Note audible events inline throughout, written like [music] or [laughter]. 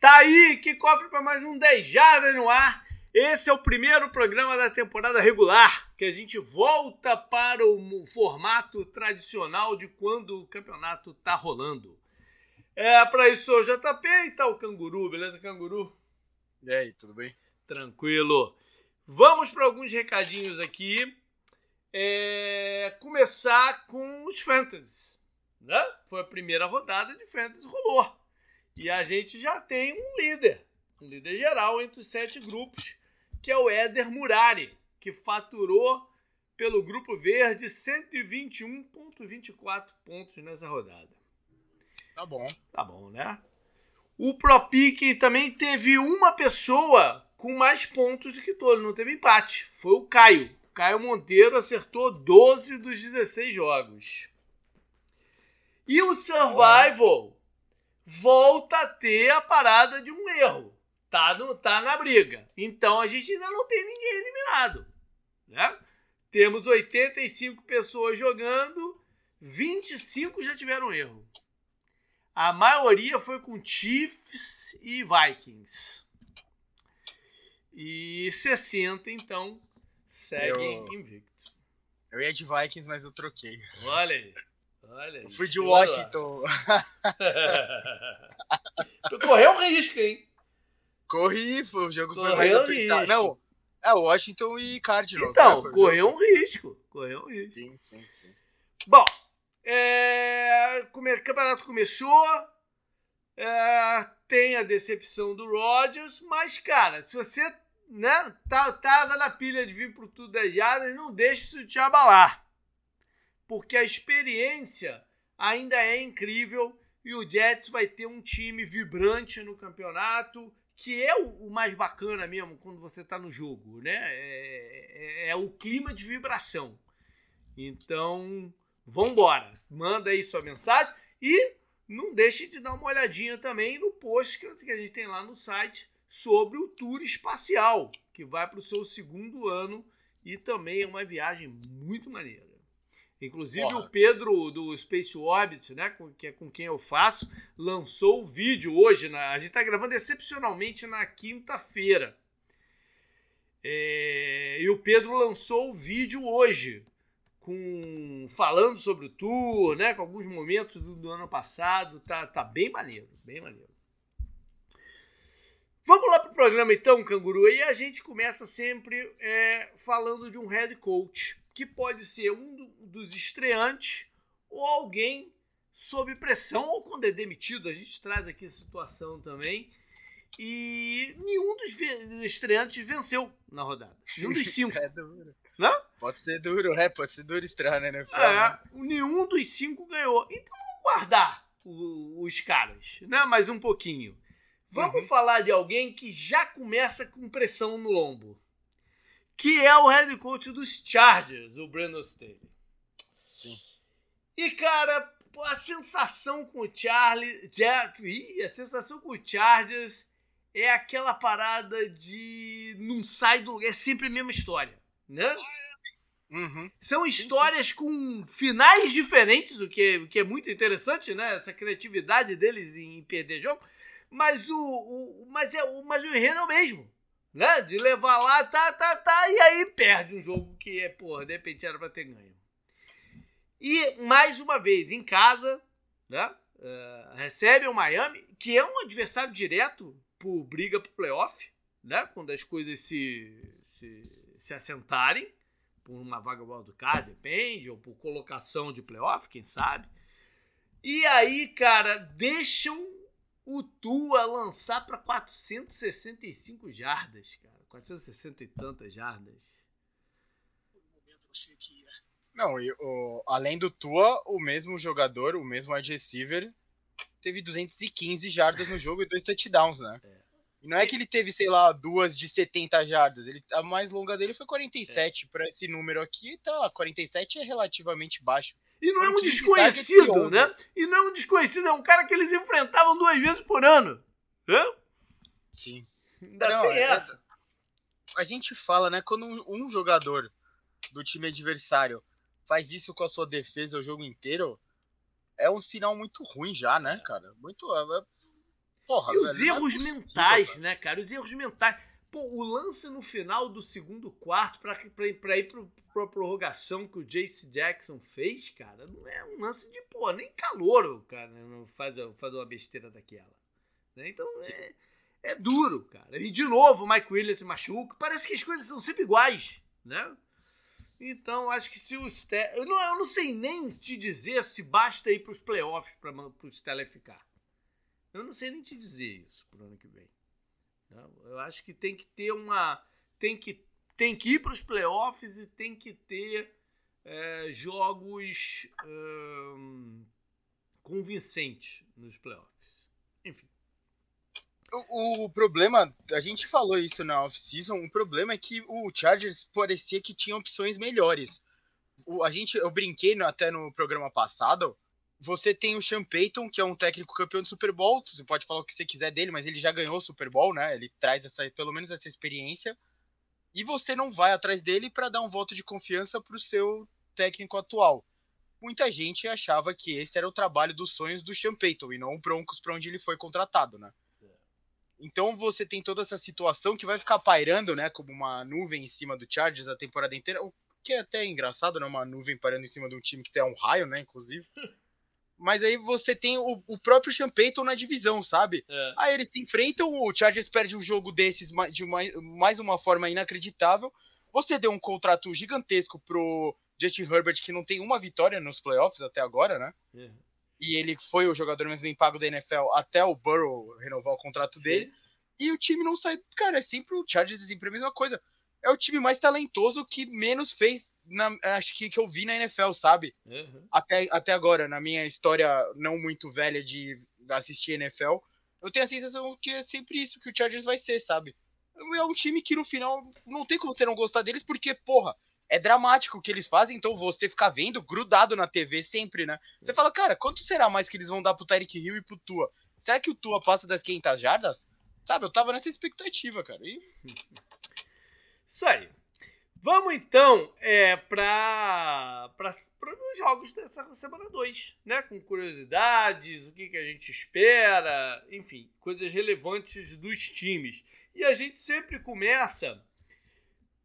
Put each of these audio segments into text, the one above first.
Tá aí, que cofre para mais um 10 Jardas no ar. Esse é o primeiro programa da temporada regular, que a gente volta para o formato tradicional de quando o campeonato tá rolando. É, para isso o JP e tá o Canguru, beleza, Canguru? E aí, tudo bem? Tranquilo. Vamos para alguns recadinhos aqui. É, começar com os Fantasy. Né? Foi a primeira rodada de Fantasy, rolou. E a gente já tem um líder, um líder geral entre os sete grupos, que é o Éder Murari, que faturou pelo Grupo Verde 121,24 pontos nessa rodada. Tá bom. Tá bom, né? O ProPick também teve uma pessoa com mais pontos do que todo, não teve empate. Foi o Caio. Caio Monteiro acertou 12 dos 16 jogos. E o Survival volta a ter a parada de um erro. Tá, no, tá na briga. Então a gente ainda não tem ninguém eliminado. Né? Temos 85 pessoas jogando, 25 já tiveram erro. A maioria foi com Chiefs e Vikings. E 60, então, seguem eu... invictos. Eu ia de Vikings, mas eu troquei. Olha aí. Olha eu fui de Washington. [laughs] tu correu um risco, hein? Corri, o jogo correu foi mais apertado. Não, é Washington e Cardinals. Então, né? correu um risco. Correu um risco. Sim, sim, sim. Bom, é... o campeonato começou. É... Tem a decepção do Rodgers, mas, cara, se você né, tá, tava na pilha de vir pro tudo das jardas, não deixe isso te abalar porque a experiência ainda é incrível e o Jets vai ter um time vibrante no campeonato, que é o, mais bacana mesmo quando você está no jogo, né? É, é, é, o clima de vibração. Então, vambora. Manda aí sua mensagem e não deixe de dar uma olhadinha também no post que a gente tem lá no site sobre o tour espacial, que vai para o seu segundo ano e também é uma viagem muito maneira. Inclusive Porra. o Pedro do Space Orbit, né, com, que é com quem eu faço, lançou o vídeo hoje. Na, a gente está gravando excepcionalmente na quinta-feira. É, e o Pedro lançou o vídeo hoje, com falando sobre o tour, né, com alguns momentos do, do ano passado. Tá, tá bem maneiro, bem maneiro. Vamos lá para o programa então, Canguru. E a gente começa sempre é, falando de um head coach que pode ser um dos estreantes ou alguém sob pressão ou quando é demitido. A gente traz aqui a situação também. E nenhum dos estreantes venceu na rodada. Nenhum dos cinco. [laughs] é duro. Não? Pode ser duro, é, pode ser duro estranho, né? É, nenhum dos cinco ganhou. Então vamos guardar o, os caras, né? Mais um pouquinho. Vamos uhum. falar de alguém que já começa com pressão no lombo que é o head coach dos Chargers, o Brandon Staley. Sim. E, cara, a sensação com o Charlie. Ih, a sensação com o Chargers é aquela parada de. não sai do lugar. É sempre a mesma história. Né? Uhum. São histórias sim, sim. com finais diferentes, o que, o que é muito interessante, né? Essa criatividade deles em perder jogo. Mas o, o, mas é, o, mas o enredo é o mesmo né? De levar lá, tá, tá, tá, e aí perde um jogo que, é, porra, de repente era pra ter ganho. E, mais uma vez, em casa, né? Uh, recebe o Miami, que é um adversário direto por briga pro playoff, né? Quando as coisas se, se, se assentarem, por uma vaga wildcard, depende, ou por colocação de playoff, quem sabe. E aí, cara, deixam o Tua lançar para 465 jardas, cara. 460 e tantas jardas. Não, e, o, além do Tua, o mesmo jogador, o mesmo wide receiver, teve 215 jardas no jogo e dois touchdowns, né? É. E não é que ele teve, sei lá, duas de 70 jardas. Ele, a mais longa dele foi 47. É. Para esse número aqui, tá, 47 é relativamente baixo. E não é um desconhecido, né? E não é um desconhecido, é um cara que eles enfrentavam duas vezes por ano. Hã? Sim. Ainda não, tem é, essa. A gente fala, né? Quando um, um, jogador do time adversário faz isso com a sua defesa o jogo inteiro, é um sinal muito ruim já, né, cara? Muito. É, é Porra, e os velho, não é erros possível, mentais, cara. né, cara? Os erros mentais. Pô, o lance no final do segundo quarto pra ir pro, pra prorrogação que o Jace Jackson fez, cara, não é um lance de, pô, nem calor, cara, não faz, faz uma besteira daquela. né? Então é, é duro, cara. E de novo o Mike Williams se machuca. Parece que as coisas são sempre iguais, né? Então, acho que se o Steph. Eu não, eu não sei nem te dizer se basta ir para os playoffs para o Stella ficar. Eu não sei nem te dizer isso pro ano que vem. Não, eu acho que tem que ter uma. Tem que, tem que ir para os playoffs e tem que ter é, jogos hum, convincentes nos playoffs. Enfim. O, o problema, a gente falou isso na off-season, o problema é que o Chargers parecia que tinha opções melhores. O, a gente, eu brinquei no- até no programa passado. Você tem o Sean Payton, que é um técnico campeão do Super Bowl. Você pode falar o que você quiser dele, mas ele já ganhou o Super Bowl, né? Ele traz essa, pelo menos essa experiência. E você não vai atrás dele para dar um voto de confiança para o seu técnico atual. Muita gente achava que esse era o trabalho dos sonhos do Sean Payton e não o Broncos para onde ele foi contratado, né? Então você tem toda essa situação que vai ficar pairando, né, como uma nuvem em cima do Chargers a temporada inteira, o que é até engraçado, né, uma nuvem pairando em cima de um time que tem um raio, né, inclusive. [laughs] Mas aí você tem o, o próprio Sean Payton na divisão, sabe? É. Aí eles se enfrentam, o Chargers perde um jogo desses de uma, mais uma forma inacreditável. Você deu um contrato gigantesco pro Justin Herbert, que não tem uma vitória nos playoffs até agora, né? É. E ele foi o jogador mais bem pago da NFL até o Burrow renovar o contrato dele. E o time não sai. Cara, é sempre o Chargers, sempre a mesma coisa. É o time mais talentoso que menos fez, na, acho que, que eu vi na NFL, sabe? Uhum. Até, até agora, na minha história não muito velha de assistir NFL, eu tenho a sensação que é sempre isso que o Chargers vai ser, sabe? É um time que no final não tem como você não gostar deles, porque, porra, é dramático o que eles fazem, então você ficar vendo grudado na TV sempre, né? Você fala, cara, quanto será mais que eles vão dar pro Tyreek Hill e pro Tua? Será que o Tua passa das 500 jardas? Sabe, eu tava nessa expectativa, cara. E Isso aí. Vamos então é, para os jogos dessa semana 2, né? Com curiosidades, o que, que a gente espera, enfim, coisas relevantes dos times. E a gente sempre começa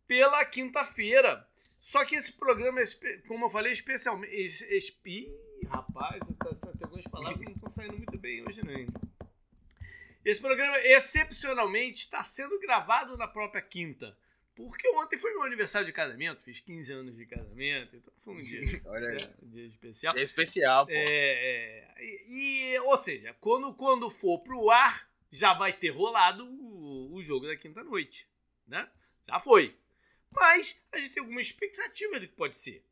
pela quinta-feira. Só que esse programa, como eu falei, especialmente. es- es- Ih, rapaz, tem algumas palavras que não estão saindo muito bem hoje, não. Esse programa, excepcionalmente, está sendo gravado na própria quinta. Porque ontem foi meu aniversário de casamento, fiz 15 anos de casamento, então foi um dia, [laughs] olha aí. né, um dia especial. É especial, pô. É, é, e, e- ou seja, quando, quando for pro ar, já vai ter rolado o, o jogo da quinta-noite, né? Já foi. Mas a gente tem alguma expectativa do que pode ser.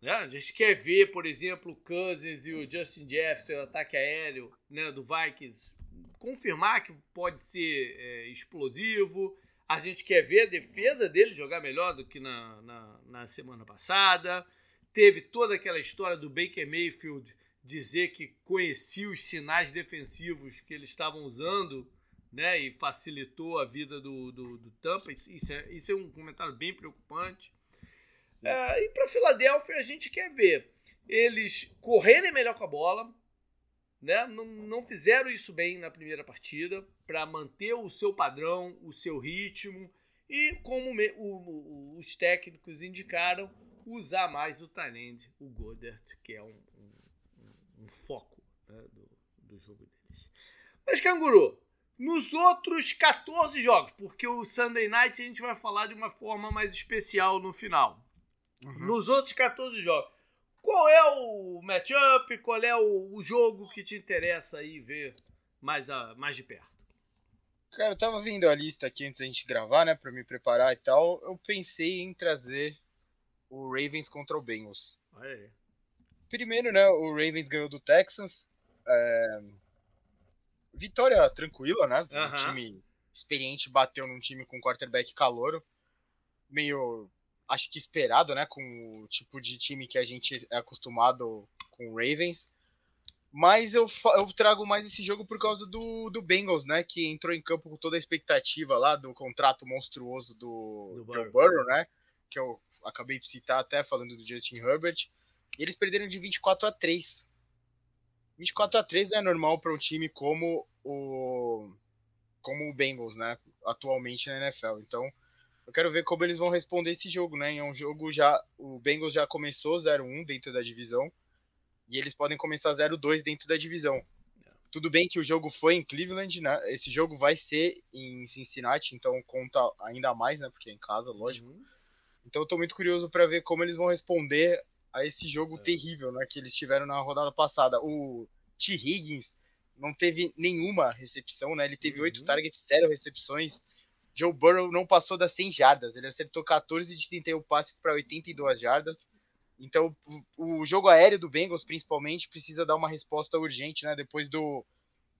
Né? A gente quer ver, por exemplo, o Cousins e o Justin Jefferson, o ataque aéreo né, do Vikings, confirmar que pode ser é, explosivo. A gente quer ver a defesa dele jogar melhor do que na, na, na semana passada. Teve toda aquela história do Baker Mayfield dizer que conhecia os sinais defensivos que eles estavam usando né, e facilitou a vida do, do, do Tampa. Isso, é, isso é um comentário bem preocupante. É, e para Filadélfia, a gente quer ver eles correrem melhor com a bola. Né? Não, não fizeram isso bem na primeira partida para manter o seu padrão, o seu ritmo e, como me- o- o- os técnicos indicaram, usar mais o Tyrande, o Goddard, que é um, um- um- um foco né, do, do jogo deles. Mas, Canguru, nos outros 14 jogos, porque o Sunday Night a gente vai falar de uma forma mais especial no final. Uhum. Nos outros 14 jogos, qual é o matchup, qual é o, o jogo que te interessa aí ver mais, a, mais de perto? Cara, eu tava vendo a lista aqui antes da gente gravar, né, pra me preparar e tal. Eu pensei em trazer o Ravens contra o Bengals. Aí. Primeiro, né, o Ravens ganhou do Texans. é, Vitória tranquila, né? Um Aham. time experiente bateu num time com quarterback calouro. Meio, acho que esperado, né? Com o tipo de time que a gente é acostumado com o Ravens. Mas eu, eu trago mais esse jogo por causa do, do Bengals, né? Que entrou em campo com toda a expectativa lá do contrato monstruoso do, Do Joe. Burrow, né? Que eu acabei de citar até falando do Justin Herbert. E eles perderam de 24 a 3. 24 a 3 não é normal para um time como o como o Bengals, né, atualmente na NFL. Então, eu quero ver como eles vão responder esse jogo, né? É um jogo já o Bengals já começou 0-1 dentro da divisão e eles podem começar 0-2 dentro da divisão. Tudo bem que o jogo foi em Cleveland, né? Esse jogo vai ser em Cincinnati, então conta ainda mais, né? Porque é em casa, lógico. Uhum. Então eu tô muito curioso para ver como eles vão responder a esse jogo é. terrível, né? Que eles tiveram na rodada passada. O T. Higgins não teve nenhuma recepção, né? Ele teve oito uhum. targets, zero recepções. Joe Burrow não passou das 100 jardas. Ele acertou 14 de 31 passes para 82 jardas. Então, o jogo aéreo do Bengals, principalmente, precisa dar uma resposta urgente, né? Depois do.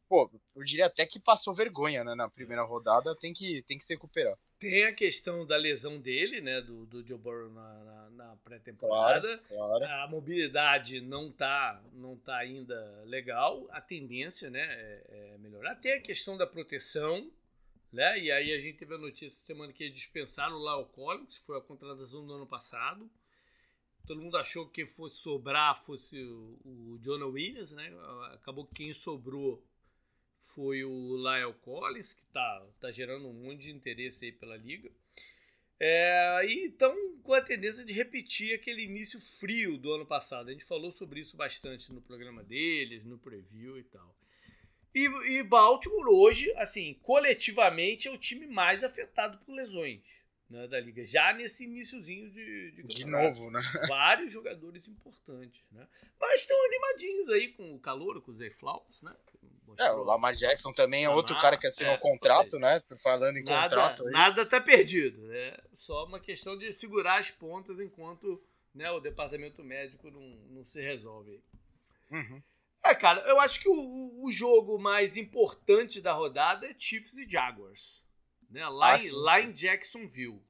Pô, eu diria até que passou vergonha né, na primeira rodada, tem que, tem que se recuperar. Tem a questão da lesão dele, né? Do, do Joe Burrow na, na, na pré-temporada. Claro, claro. A mobilidade não tá, não tá ainda legal. A tendência, né? É, é melhorar. Tem a questão da proteção, né? E aí a gente teve a notícia semana que dispensaram o Lau Collins, foi a contratação do ano passado. Todo mundo achou que quem fosse sobrar fosse o, o Jonah Williams, né? Acabou que quem sobrou foi o Lyle Collins, que tá, tá gerando um monte de interesse aí pela liga. É, e então com a tendência de repetir aquele início frio do ano passado. A gente falou sobre isso bastante no programa deles, no preview e tal. E, e Baltimore hoje, assim, coletivamente é o time mais afetado por lesões né, da liga, já nesse iníciozinho de, de, de novo, né? [laughs] Vários jogadores importantes, né? Mas estão animadinhos aí com o calor, com o Zay Flowers, né? É, o Lamar Jackson também é Lamar, outro cara que assinou é, um contrato, né? Falando em nada, contrato. Aí. Nada tá perdido, é só uma questão de segurar as pontas enquanto né, o departamento médico não, não se resolve. Uhum. É, cara, eu acho que o, o jogo mais importante da rodada é Chiefs e Jaguars né? lá, ah, em, sim, lá em Jacksonville.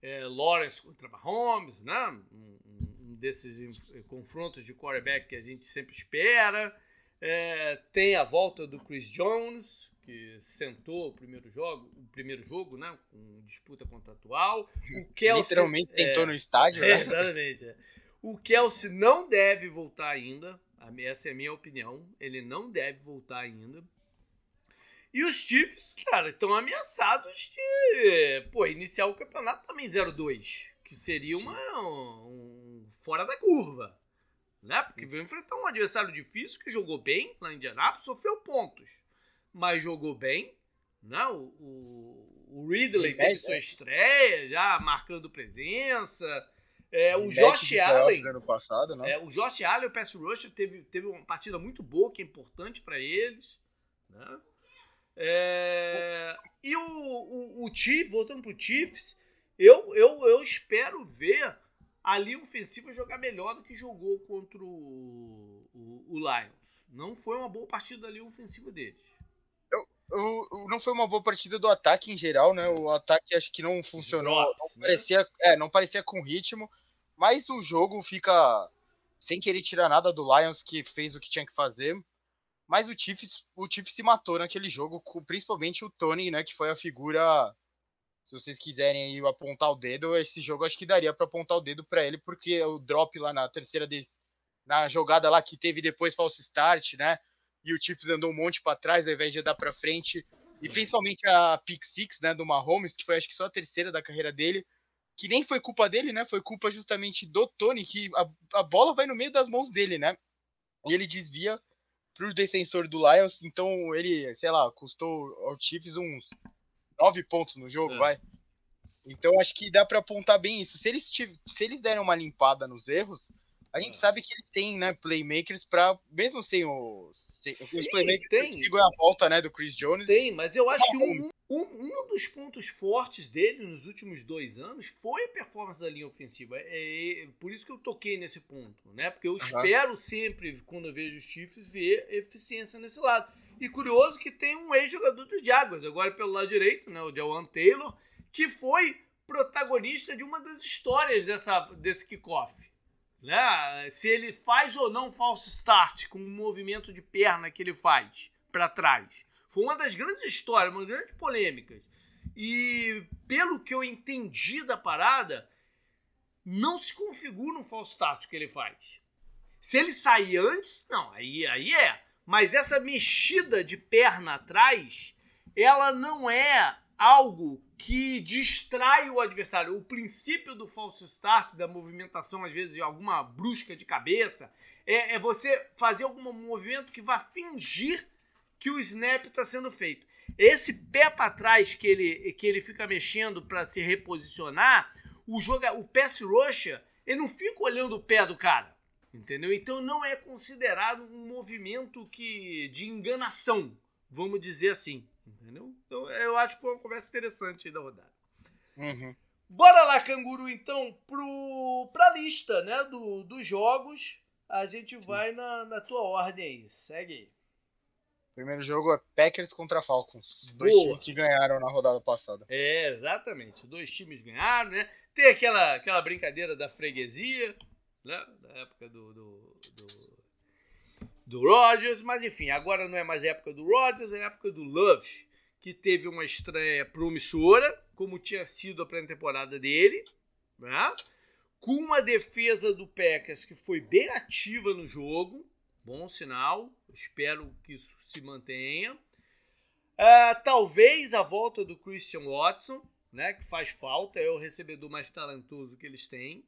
É, Lawrence contra Mahomes, né? Um, um, desses confrontos de quarterback que a gente sempre espera. É, tem a volta do Chris Jones, que sentou o primeiro jogo, o primeiro jogo, né? Com disputa contratual. O [laughs] Kelsey, Literalmente tentou é, no estádio, [laughs] é, né? Exatamente. O Kelsey não deve voltar ainda. Essa é a minha opinião. Ele não deve voltar ainda. E os Chiefs, cara, estão ameaçados de pô, iniciar o campeonato também 0-2. Que seria uma, um, fora da curva. Né? Porque veio enfrentar um adversário difícil que jogou bem lá em Indianapolis, sofreu pontos. Mas jogou bem. Né? O, o, o Ridley teve sua estreia, já marcando presença. É, o Josh Allen. Passado, né? É, o Josh Allen, o pass rusher, teve, teve uma partida muito boa, que é importante para eles. Né? É... E o, o, o Chiefs, voltando pro Chiefs, eu, eu, eu espero ver a linha ofensiva jogar melhor do que jogou contra o, o, o Lions. Não foi uma boa partida da linha ofensiva deles. Eu, eu, não foi uma boa partida do ataque em geral, né? O ataque acho que não funcionou. Drops, não, né? parecia, é, não parecia com ritmo, mas o jogo fica sem querer tirar nada do Lions, que fez o que tinha que fazer. Mas o Chiefs, o Chiefs se matou naquele jogo, principalmente o Tony, né, que foi a figura. Se vocês quiserem aí apontar o dedo, esse jogo acho que daria para apontar o dedo para ele, porque o drop lá na terceira des... na jogada lá que teve depois falso start, né? E o Chiefs andou um monte para trás ao invés de dar para frente. E principalmente a pick six, né, do Mahomes, que foi acho que só a terceira da carreira dele, que nem foi culpa dele, né? Foi culpa justamente do Tony, que a, a bola vai no meio das mãos dele, né? E ele desvia pro defensor do Lions, então ele, sei lá, custou ao Chiefs uns nove pontos no jogo, é. vai. Então acho que dá para apontar bem isso. Se eles, se eles derem uma limpada nos erros, a gente é. sabe que eles têm, né, playmakers para mesmo sem o sem, Sim, os playmakers tem. a volta, né, do Chris Jones. Tem, mas eu acho que um, um, um, dos pontos fortes dele nos últimos dois anos foi a performance da linha ofensiva. É, é por isso que eu toquei nesse ponto, né? Porque eu uhum. espero sempre, quando eu vejo os Chiefs, ver eficiência nesse lado. E curioso que tem um ex-jogador dos Jaguars, agora pelo lado direito, né, o Jawan Taylor, que foi protagonista de uma das histórias dessa, desse kickoff né? Se ele faz ou não false start com o movimento de perna que ele faz para trás. Foi uma das grandes histórias, uma das grandes polêmicas. E pelo que eu entendi da parada, não se configura um false start que ele faz. Se ele sair antes, não, aí, aí é. Mas essa mexida de perna atrás, ela não é algo que distrai o adversário. O princípio do false start, da movimentação, às vezes, de alguma brusca de cabeça, é, é você fazer algum movimento que vá fingir que o snap está sendo feito. Esse pé para trás que ele, que ele fica mexendo para se reposicionar, o, joga, o pass rusher, ele não fica olhando o pé do cara. Entendeu? Então não é considerado um movimento que de enganação, vamos dizer assim. Entendeu? Então eu acho que foi uma conversa interessante aí da rodada. Uhum. Bora lá, canguru, então, pro, pra lista né, do, dos jogos. A gente Sim. vai na, na tua ordem aí. Segue aí. Primeiro jogo é Packers contra Falcons. Boa. Dois times que ganharam na rodada passada. É, exatamente. Dois times ganharam, né? Tem aquela, aquela brincadeira da freguesia, né? Da época do, do, do, do Rodgers. Mas enfim, agora não é mais época do Rodgers, é época do Love, que teve uma estreia promissora, como tinha sido a pré-temporada dele, né? Com uma defesa do Packers que foi bem ativa no jogo. Bom sinal. Espero que isso se mantenha. Uh, talvez a volta do Christian Watson, né, que faz falta, é o recebedor mais talentoso que eles têm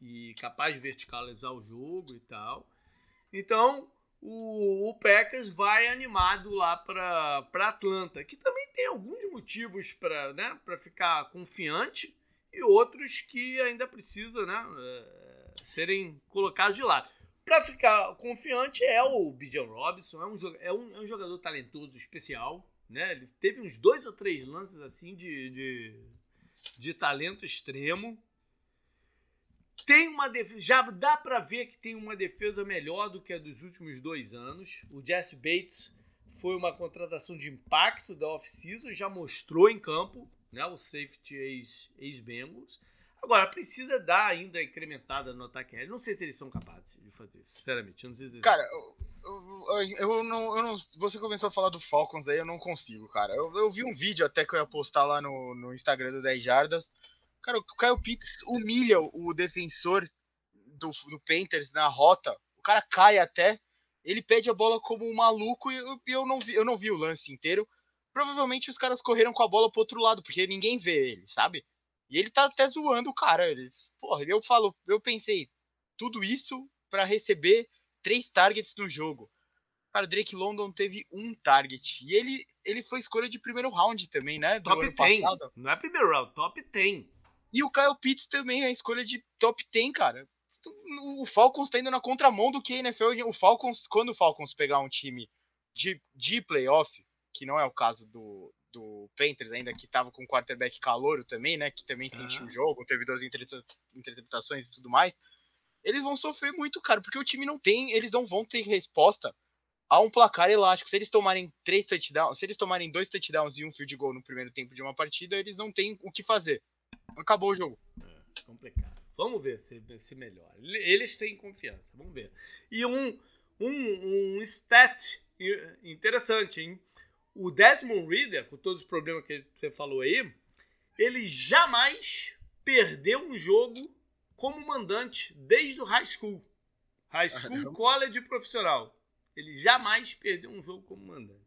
e capaz de verticalizar o jogo e tal. Então, o, o Packers vai animado lá para Atlanta, que também tem alguns motivos para né, ficar confiante e outros que ainda precisa né, é, serem colocados de lado. Para ficar confiante é o Bijan Robinson, é um, é, um, é um jogador talentoso, especial. Né? Ele teve uns dois ou três lances assim de, de, de talento extremo. Tem uma defesa, já dá para ver que tem uma defesa melhor do que a dos últimos dois anos. O Jesse Bates foi uma contratação de impacto da off-season, já mostrou em campo, né, o safety ex-Bengals. Ex Agora, precisa dar ainda incrementada no ataque aéreo. Não sei se eles são capazes de fazer, sinceramente. não sei se Cara, eu, eu, eu, não, eu não. Você começou a falar do Falcons aí, eu não consigo, cara. Eu, eu vi um vídeo até que eu ia postar lá no, no Instagram do 10 Jardas. Cara, o Kyle Pitts humilha o defensor do, do Panthers na rota. O cara cai até. Ele pede a bola como um maluco e eu, eu, não, vi, eu não vi o lance inteiro. Provavelmente os caras correram com a bola pro outro lado, porque ninguém vê ele, sabe? E ele tá até zoando o cara. Ele, porra, eu falo, eu pensei, tudo isso para receber três targets no jogo. Cara, o Drake London teve um target. E ele, ele foi escolha de primeiro round também, né? Do top ano 10. Passado. Não é primeiro round, top 10. E o Kyle Pitts também é escolha de top 10, cara. O Falcons tá indo na contramão do que a NFL. O Falcons, quando o Falcons pegar um time de, de playoff, que não é o caso do, do Panthers, ainda que tava com o quarterback calouro também, né? Que também sentiu o jogo, teve duas interceptações e tudo mais. Eles vão sofrer muito, cara, porque o time não tem, eles não vão ter resposta a um placar elástico. Se eles tomarem três touchdowns, se eles tomarem dois touchdowns e um field goal no primeiro tempo de uma partida, eles não têm o que fazer. Acabou o jogo. É, complicado. Vamos ver se, se melhora. Eles têm confiança, vamos ver. E um, um, um stat interessante, hein? o Desmond Reader, com todos os problemas que você falou aí, ele jamais perdeu um jogo como mandante desde o high school. High school, college profissional. Ele jamais perdeu um jogo como mandante.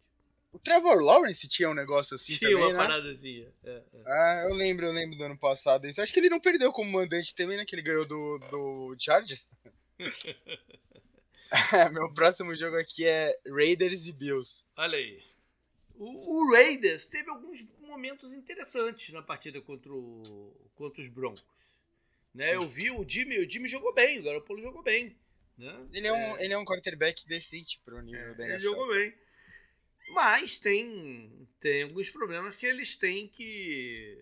O Trevor Lawrence tinha um negócio assim tinha também, uma né? parada assim. É, é. Ah, eu lembro, eu lembro do ano passado isso. Acho que ele não perdeu como mandante também, né? Que ele ganhou do, do Chargers. [laughs] [laughs] Meu próximo jogo aqui é Raiders e Bills. Olha aí. O, o, Raiders teve alguns momentos interessantes na partida contra, o, contra os Broncos. Né? Eu vi o Jimmy, o Jimmy jogou bem, o Garoppolo jogou bem. Né? Ele, é um, é... ele é um quarterback decente pro nível é, da NFL. Ele jogou bem. Mas tem, tem alguns problemas que eles têm que,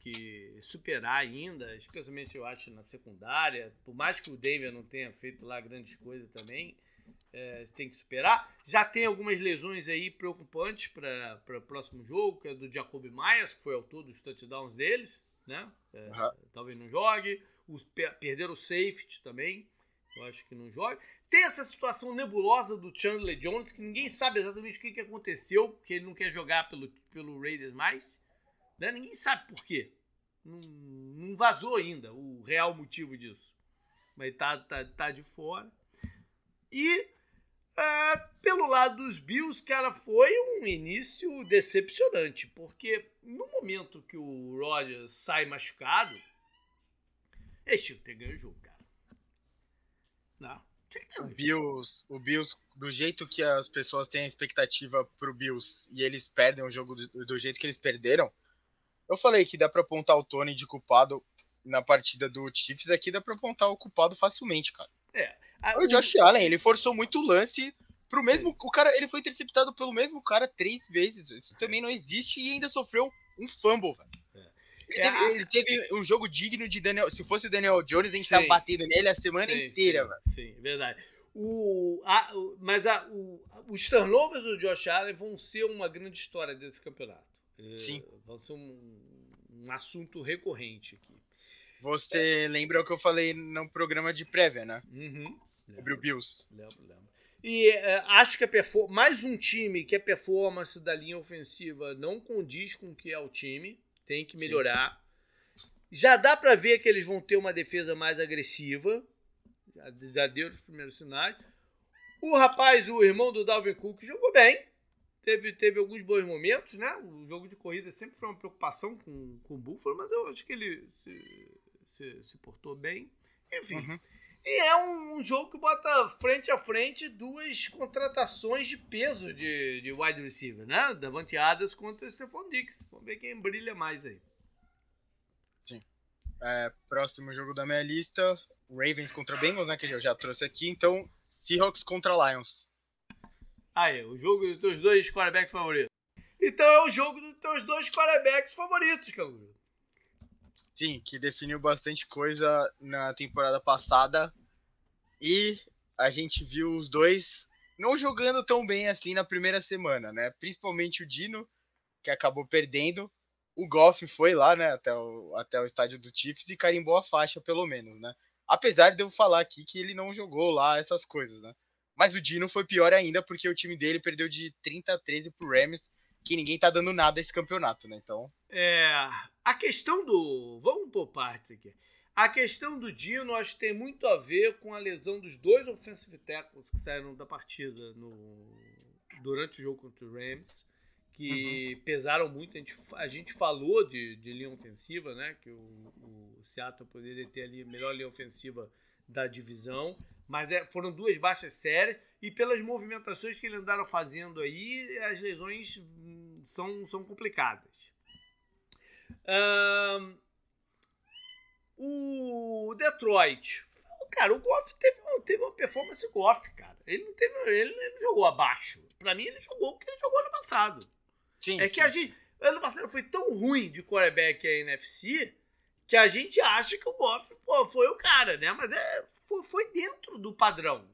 que superar ainda, especialmente eu acho na secundária. Por mais que o Denver não tenha feito lá grandes coisas também, é, tem que superar. Já tem algumas lesões aí preocupantes para o próximo jogo, que é do Jacob Myers, que foi autor dos touchdowns deles, né? É, uhum. Talvez não jogue. Os, perderam o safety também, eu acho que não joga. Tem essa situação nebulosa do Chandler Jones, que ninguém sabe exatamente o que, que aconteceu, porque ele não quer jogar pelo, pelo Raiders mais. Né? Ninguém sabe por quê. Não, não vazou ainda o real motivo disso. Mas tá, tá, tá de fora. E É, pelo lado dos Bills, cara, foi um início decepcionante, porque no momento que o Rogers sai machucado, eles tinham que ter ganho o jogo, cara. Não. O Bills, o Bills, do jeito que as pessoas têm a expectativa pro Bills e eles perdem o jogo do, do jeito que eles perderam, eu falei que dá pra apontar o Tony de culpado na partida do Chiefs, aqui dá pra apontar o culpado facilmente, cara. É. A, o Josh o... Allen, ele forçou muito o lance pro mesmo. Sim. O cara, ele foi interceptado pelo mesmo cara três vezes. Isso também não existe e ainda sofreu um fumble, velho. Ele, é, teve, ele teve um jogo digno de Daniel. Se fosse o Daniel Jones, a gente sim. tava batendo nele a semana sim, inteira, sim, velho. Sim, verdade. O, a, o, mas a, o, os turnovers do Josh Allen vão ser uma grande história desse campeonato. É, sim. É, vão ser um, um assunto recorrente aqui. Você é. lembra o que eu falei no programa de prévia, né? Uhum. Sobre o Bills. Lembro, lembro. E é, acho que a mais um time que a performance da linha ofensiva não condiz com o que é o time tem que melhorar. Sim. Já dá para ver que eles vão ter uma defesa mais agressiva. Já, já deu os primeiros sinais. O rapaz, o irmão do Dalvin Cook, jogou bem. Teve, teve alguns bons momentos, né? O jogo de corrida sempre foi uma preocupação com, com o Buffalo, mas eu acho que ele se, se, se portou bem. Enfim. Uhum. E é um, um, jogo que bota frente a frente duas contratações de peso de, de wide receiver, né? Davante Adams contra Stephon Dix. Vamos ver quem brilha mais aí. Sim. É, próximo jogo da minha lista, Ravens contra Bengals, né? Que eu já trouxe aqui. Então, Seahawks contra Lions. Aí, o jogo dos teus dois quarterbacks favoritos. Então é o jogo dos teus dois quarterbacks favoritos, Canguru. Sim, que definiu bastante coisa na temporada passada. E a gente viu os dois não jogando tão bem assim na primeira semana, né? Principalmente o Dino, que acabou perdendo. O Goff foi lá, né, até o, até o estádio do Chiefs e carimbou a faixa, pelo menos, né? Apesar de eu falar aqui que ele não jogou lá essas coisas, né? Mas o Dino foi pior ainda, porque o time dele perdeu de 30 a 13 pro Rams, que ninguém tá dando nada esse campeonato, né? Então. É. A questão do. Vamos por partes aqui. A questão do Dino acho que tem muito a ver com a lesão dos dois offensive tackles que saíram da partida no, durante o jogo contra o Rams, que uhum. pesaram muito. A gente, a gente falou de, de linha ofensiva, né? Que o, o Seattle poderia ter ali a melhor linha ofensiva da divisão, mas é, foram duas baixas sérias e pelas movimentações que eles andaram fazendo aí, as lesões são, são complicadas. Um, o Detroit. Cara, o Goff teve, teve uma performance Goff, cara. Ele não, teve, ele, não jogou abaixo. Pra mim, ele jogou o que ele jogou ano passado. Sim, é sim, que a gente. Ano passado foi tão ruim de quarterback a NFC que a gente acha que o Goff pô, foi o cara, né? Mas é, foi, foi dentro do padrão.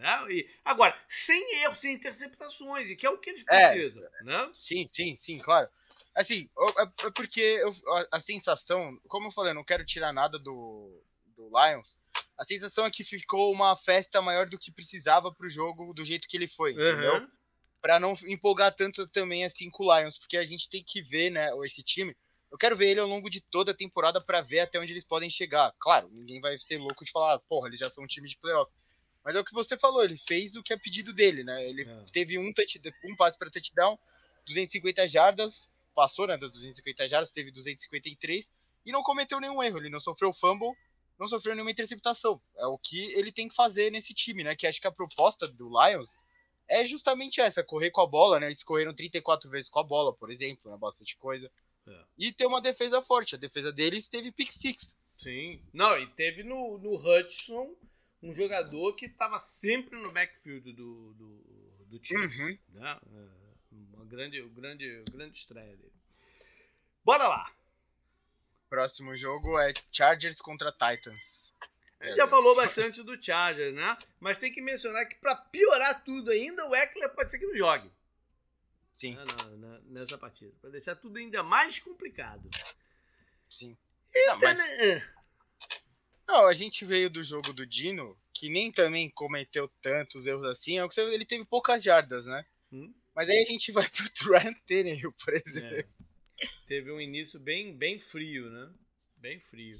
Né? E, agora, sem erros, sem interceptações, que é o que eles é, precisam. É, né? Sim, sim, sim, claro. Assim, é, é porque eu, a, a, sensação, como eu falei, eu não quero tirar nada do, do Lions. A sensação é que ficou uma festa maior do que precisava pro jogo do jeito que ele foi, uhum. entendeu? Para não empolgar tanto também assim com o Lions, porque a gente tem que ver, né, esse time. Eu quero ver ele ao longo de toda a temporada para ver até onde eles podem chegar. Claro, ninguém vai ser louco de falar, porra, eles já são um time de playoff. Mas é o que você falou, ele fez o que é pedido dele, né? Ele é. teve um, touch, um passe para touchdown, 250 jardas, passou né, das 250 jardas, teve 253 e não cometeu nenhum erro. Ele não sofreu fumble, não sofreu nenhuma interceptação. É o que ele tem que fazer nesse time, né? Que acho que a proposta do Lions é justamente essa: correr com a bola, né? Eles correram 34 vezes com a bola, por exemplo, né? Bastante coisa. É. E ter uma defesa forte. A defesa deles teve pick six. Sim. Não, e teve no, no Hudson um jogador que estava sempre no backfield do, do, do time. Uhum. Né? É grande, grande, grande estreia dele. Bora lá! Próximo jogo é Chargers contra Titans. A gente já falou [laughs] bastante do Chargers, né? Mas tem que mencionar que para piorar tudo ainda, o Eckler pode ser que não jogue. Sim. Na, na, nessa partida. Para deixar tudo ainda mais complicado. Sim. Eita, não, mas... né? Não, a gente veio do jogo do Dino, que nem também cometeu tantos erros assim. É ele teve poucas jardas, né? Hum? Mas aí a gente vai pro [laughs] Ryan Tannehill, por exemplo. É. Teve um início bem, bem frio, né? Bem frio.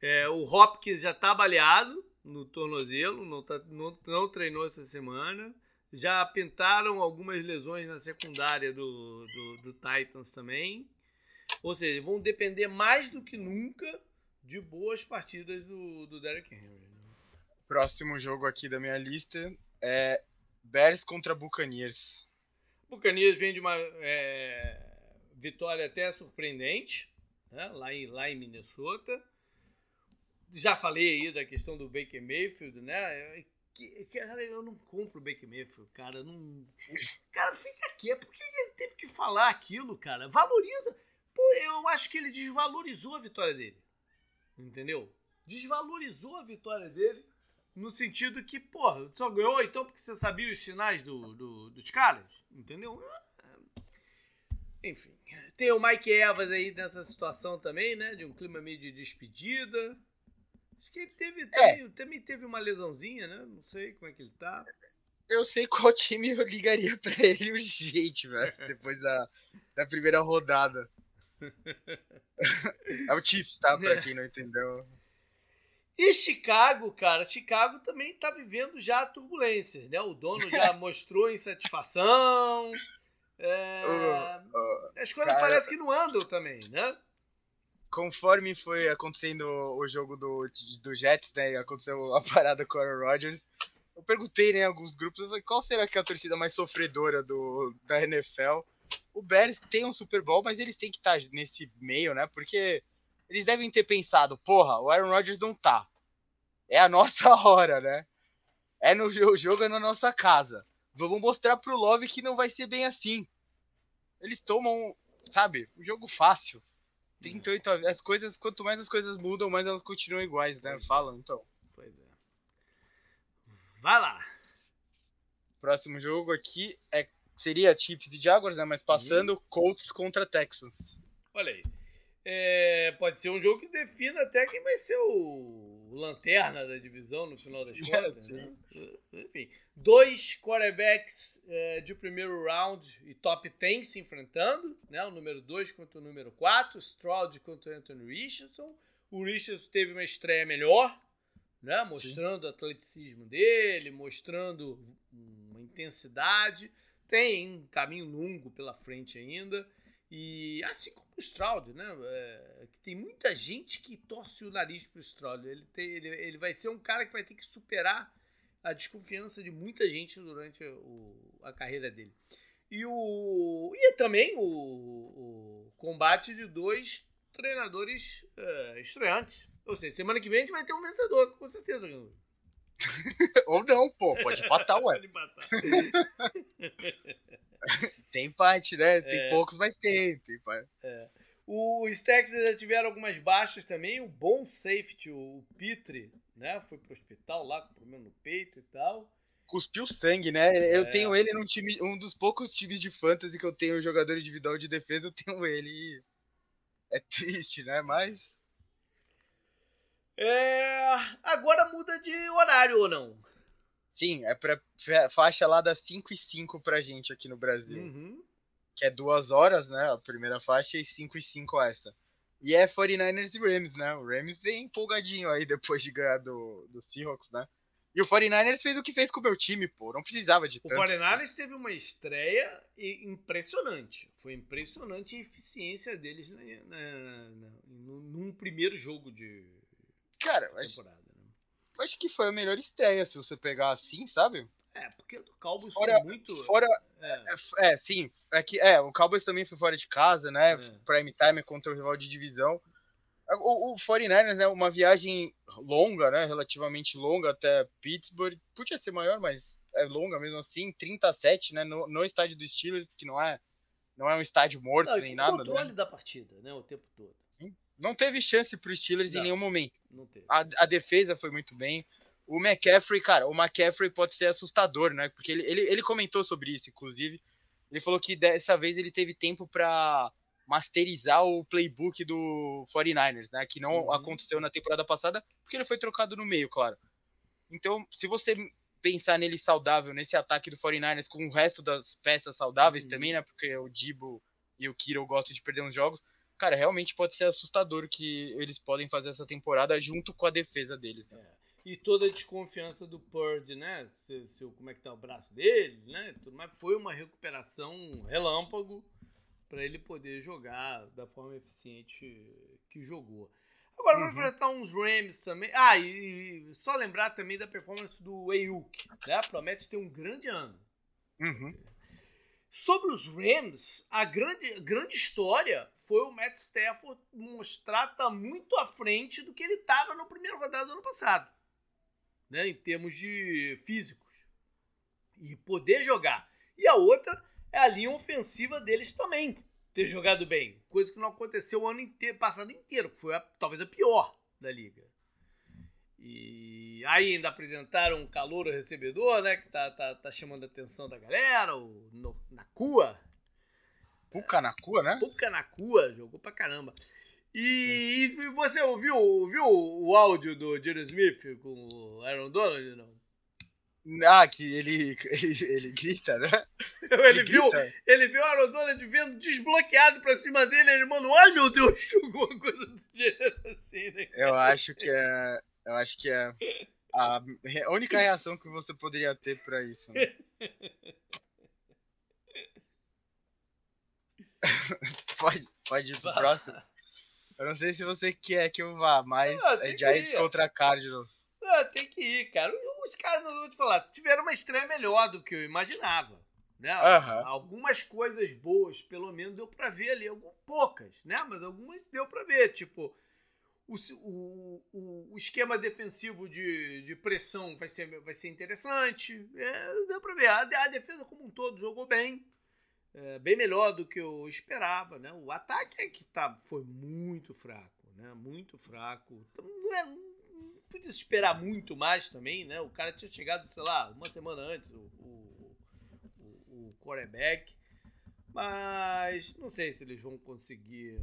É, o Hopkins já tá baleado, no tornozelo, não, tá, não, não treinou essa semana. Já pintaram algumas lesões na secundária do, do, do Titans também. Ou seja, vão depender mais do que nunca de boas partidas do, do Derrick Henry. Né? Próximo jogo aqui da minha lista é Bears contra Buccaneers. Buccaneers vem de uma é, vitória até surpreendente, né? lá, em, lá em Minnesota. Já falei aí da questão do Baker Mayfield, né? Que, cara, eu não compro o Baker Mayfield, cara. Não... Cara, fica aqui. Por que ele teve que falar aquilo, cara? Valoriza. Pô, eu acho que ele desvalorizou a vitória dele. Entendeu? Desvalorizou a vitória dele no sentido que, porra, só ganhou então porque você sabia os sinais do, do dos caras, entendeu? Enfim, tem o Mike Evans aí nessa situação também, né? De um clima meio de despedida. Acho que ele teve, é. também, também teve uma lesãozinha, né? Não sei como é que ele tá. Eu sei qual time eu ligaria pra ele urgente, velho. [laughs] Depois da, da primeira rodada. É o Chiefs, tá? Pra quem não entendeu. E Chicago, cara, Chicago também tá vivendo já turbulências, né? O dono já [laughs] mostrou insatisfação. É... Uh, uh, As coisas cara, parecem que não andam também, né? Conforme foi acontecendo o jogo do, do Jets, né? Aconteceu a parada com o Aaron Rodgers. Eu perguntei né, em alguns grupos, qual será que é a torcida mais sofredora do, da NFL? O Bears tem um Super Bowl, mas eles têm que estar tá nesse meio, né? Porque eles devem ter pensado, porra, o Aaron Rodgers não tá. É a nossa [laughs] hora, né? É no o jogo é na nossa casa. Vamos mostrar pro Love que não vai ser bem assim. Eles tomam, sabe, um jogo fácil. 38 as coisas, quanto mais as coisas mudam, mais elas continuam iguais, né? Falam, então. Pois é. Vai lá. Próximo jogo aqui é seria Chiefs e Jaguars, né? Mas passando Colts contra Texans. Olha aí. É, pode ser um jogo que defina até quem vai ser o, o lanterna da divisão no final das [laughs] contas. né? Enfim, dois quarterbacks é, de primeiro round e top 10 se enfrentando, né? O número 2 contra o número 4, Stroud contra o Anthony Richardson. O Richardson teve uma estreia melhor, né? Mostrando Sim. o atleticismo dele, mostrando uma intensidade. Tem um caminho longo pela frente ainda. E assim como o Stroud, né? É, tem muita gente que torce o nariz pro Stroud. Ele, tem, ele, ele vai ser um cara que vai ter que superar a desconfiança de muita gente durante o, a carreira dele. E, o, e também o, o combate de dois treinadores uh, estreantes. Ou seja, semana que vem a gente vai ter um vencedor, com certeza, [laughs] Ou não, pô, pode empatar, ué. pode empatar. [laughs] tem empate, né? Tem é. poucos, mas tem. tem é. Os Texans já tiveram algumas baixas também. O bom safety, o Pitre, né? Foi pro hospital lá com problema no peito e tal. Cuspiu sangue, né? Eu é. tenho ele num time, um dos poucos times de fantasy que eu tenho jogador individual de defesa, eu tenho ele. É triste, né? Mas. É... Agora muda de horário ou não? Sim, é pra faixa lá das 5 e 5 pra gente aqui no Brasil. Uhum. Que é duas horas, né? A primeira faixa e 5 e 5 essa. E é 49ers e Rams, né? O Rams vem empolgadinho aí depois de ganhar do, do Seahawks, né? E o 49ers fez o que fez com o meu time, pô. Não precisava de tanto. O 49ers assim. teve uma estreia impressionante. Foi impressionante a eficiência deles na, na, na, num primeiro jogo de Cara, temporada acho que foi a melhor estreia, se você pegar assim, sabe? É, porque o Cowboys fora, foi muito. Fora, é. É, é. sim. É, que, é, o Cowboys também foi fora de casa, né? É. Prime time contra o rival de divisão. O, o 49ers, né? Uma viagem longa, né? Relativamente longa até Pittsburgh. Podia ser maior, mas é longa mesmo assim. 37, né? No, no estádio dos Steelers, que não é, não é um estádio morto não, nem nada. controle né? da partida, né? O tempo todo. Não teve chance para os Steelers não, em nenhum momento. A, a, defesa foi muito bem. O McCaffrey, cara, o McCaffrey pode ser assustador, né? Porque ele, ele, ele comentou sobre isso, inclusive. Ele falou que dessa vez ele teve tempo para masterizar o playbook do 49ers, né? Que não uhum. aconteceu na temporada passada, porque ele foi trocado no meio, claro. Então, se você pensar nele saudável, nesse ataque do 49ers, com o resto das peças saudáveis uhum. também, né? Porque o Dibo e o Kiro gostam de perder uns jogos cara, realmente pode ser assustador que eles podem fazer essa temporada junto com a defesa deles. Né? É. e toda a desconfiança do Purdy, né? Se, se, como é que tá o braço dele, né? Tudo mais. Foi uma recuperação relâmpago para ele poder jogar da forma eficiente que jogou. Agora uhum. vai enfrentar uns Rams também. Ah, e, e, só lembrar também da performance do Ayuk, né? Promete ter um grande ano. Uhum. Sobre os Rams, a grande, grande história foi o Matt Stafford mostrar tá muito à frente do que ele estava no primeiro rodada do ano passado né, em termos de físicos e poder jogar. E a outra é a linha ofensiva deles também ter jogado bem, coisa que não aconteceu o ano inteiro, passado inteiro, que foi a, talvez a pior da liga. E aí ainda apresentaram um calor recebedor, né, que tá, tá, tá chamando a atenção da galera, o no, Nakua. Puka Nakua, né? Puka Nakua, jogou pra caramba. E, e, você ouviu, ouviu o áudio do Jerry Smith com o Aaron Donald, não? Ah, que ele, ele, ele grita, né? [laughs] Ele, ele viu, grita. ele viu o Aaron Donald vendo desbloqueado pra cima dele, ele mano, ai meu Deus, [laughs] alguma coisa do gênero assim, né? Eu acho que é. Eu acho que é a única reação que você poderia ter pra isso. Né? [laughs] pode, pode ir pro próximo? Eu não sei se você quer que eu vá, mas não, é Giants contra Cardinals. Não, tem que ir, cara. Os caras, não vou te falar, tiveram uma estreia melhor do que eu imaginava. Né? Uhum. Algumas coisas boas, pelo menos, deu pra ver ali. Algumas, poucas, né? Mas algumas deu pra ver. Tipo, o, o, o esquema defensivo de, de pressão vai ser, vai ser interessante. É, deu pra ver. A, a defesa como um todo jogou bem é, bem melhor do que eu esperava, né? O ataque é que tá, foi muito fraco, né? Muito fraco. Então, não, é, não podia esperar muito mais também, né? O cara tinha chegado, sei lá, uma semana antes, o, o, o, o quarterback. Mas não sei se eles vão conseguir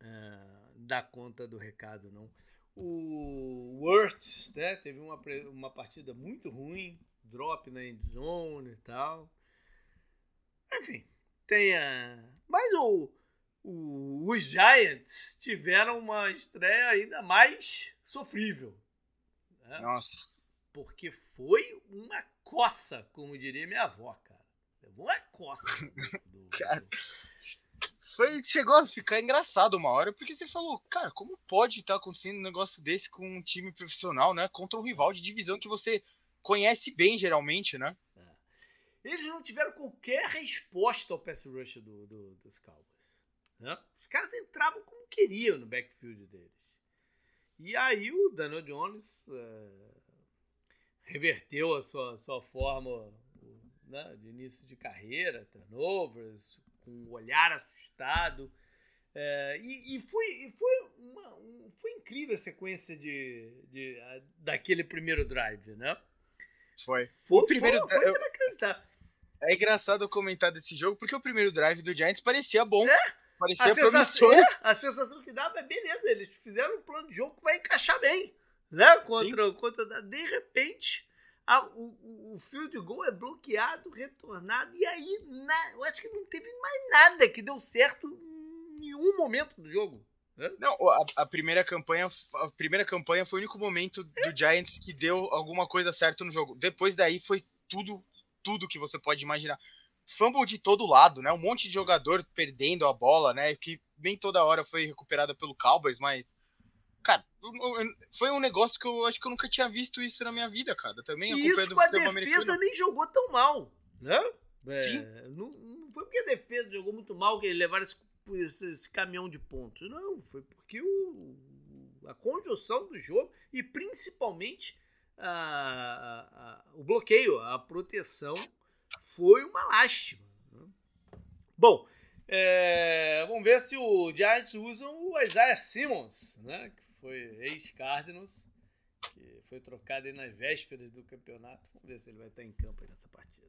uh, dar conta do recado, não. O Wurtz, né? Teve uma, uma partida muito ruim, drop na end zone e tal. Enfim, tem a. Mas o, o, os Giants tiveram uma estreia ainda mais sofrível. Né? Nossa. Porque foi uma coça, como diria minha avó, cara. Levou uma coça. [laughs] Do, cara, foi, chegou a ficar engraçado uma hora, porque você falou, cara, como pode estar tá acontecendo um negócio desse com um time profissional, né? Contra um rival de divisão que você conhece bem, geralmente, né? Eles não tiveram qualquer resposta ao pass rush do, do, dos Cowboys. Né? Os caras entravam como queriam no backfield deles. E aí o Daniel Jones é, reverteu a sua, sua forma né, de início de carreira, turnovers, com um olhar assustado. É, e, e, foi, e foi, uma, um, foi incrível a sequência de, de, a, daquele primeiro drive, né? Foi. Foi, o primeiro foi, foi inacreditável. É engraçado comentar desse jogo, porque o primeiro drive do Giants parecia bom. É? Parecia a promissor. É, a sensação que dava é beleza, eles fizeram um plano de jogo que vai encaixar bem. Né? Contra, contra de repente, a, o, o field goal é bloqueado, retornado, e aí na, eu acho que não teve mais nada que deu certo em nenhum momento do jogo. Né? Não, a, a, primeira campanha, a primeira campanha foi o único momento do Giants que deu alguma coisa certa no jogo. Depois daí foi tudo tudo que você pode imaginar. Fumble de todo lado, né? Um monte de jogador perdendo a bola, né? Que nem toda hora foi recuperada pelo Cowboys, mas. Cara, foi um negócio que eu acho que eu nunca tinha visto isso na minha vida, cara. Também e isso com a defesa americano. nem jogou tão mal, né? É. Não, não, foi porque a defesa jogou muito mal que eles levaram esse, esse, esse caminhão de pontos. Não, foi porque o, a conjunção do jogo e principalmente a, a, o bloqueio, a proteção foi uma lástima. Né? Bom, é, vamos ver se o Giants usam o Isaiah Simmons, né, que foi ex-Cardinals, que foi trocado nas vésperas do campeonato. Vamos ver se ele vai estar em campo nessa partida.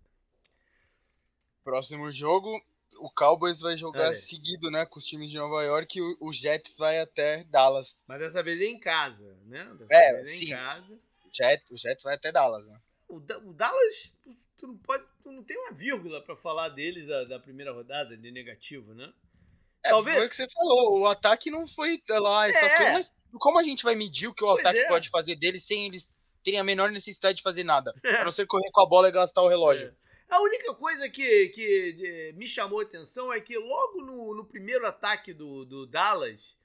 Próximo jogo, o Cowboys vai jogar é. seguido, né, com os times de Nova York e o Jets vai até Dallas. Mas dessa vez é em casa, né? Dessa é, vez é sim. em casa. Jet, o Jets vai até Dallas, né? O, o Dallas, tu não pode, tu não tem uma vírgula para falar deles da, da, primeira rodada de negativo, né? É, Talvez... foi o que você falou, o ataque não foi lá essas é. coisas, mas Como a gente vai medir o que o pois ataque é. pode fazer deles sem eles terem a menor necessidade de fazer nada? [laughs] É. A não ser correr com a bola e gastar o relógio. É. A única coisa que, que me chamou a atenção é que logo no, no primeiro ataque do, do Dallas,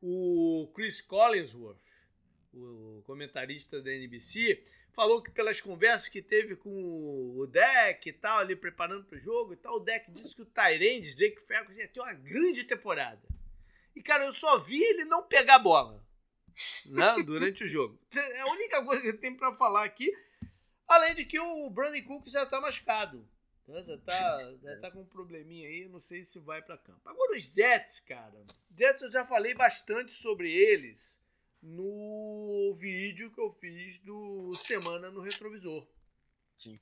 o Chris Collinsworth, o comentarista da NBC, falou que pelas conversas que teve com o Deck e tal, ali preparando para o jogo e tal, o Deck disse que o Tyrande, Jake Ferguson, ia ter uma grande temporada. E, cara, eu só vi ele não pegar a bola né, durante o jogo. [laughs] É a única coisa que eu tenho para falar aqui. Além de que o Brandon Cook já tá machucado. Né, já tá, já tá com um probleminha aí, não sei se vai para campo. Agora os Jets, cara. Jets eu já falei bastante sobre eles no vídeo que eu fiz do Semana no Retrovisor. Sim.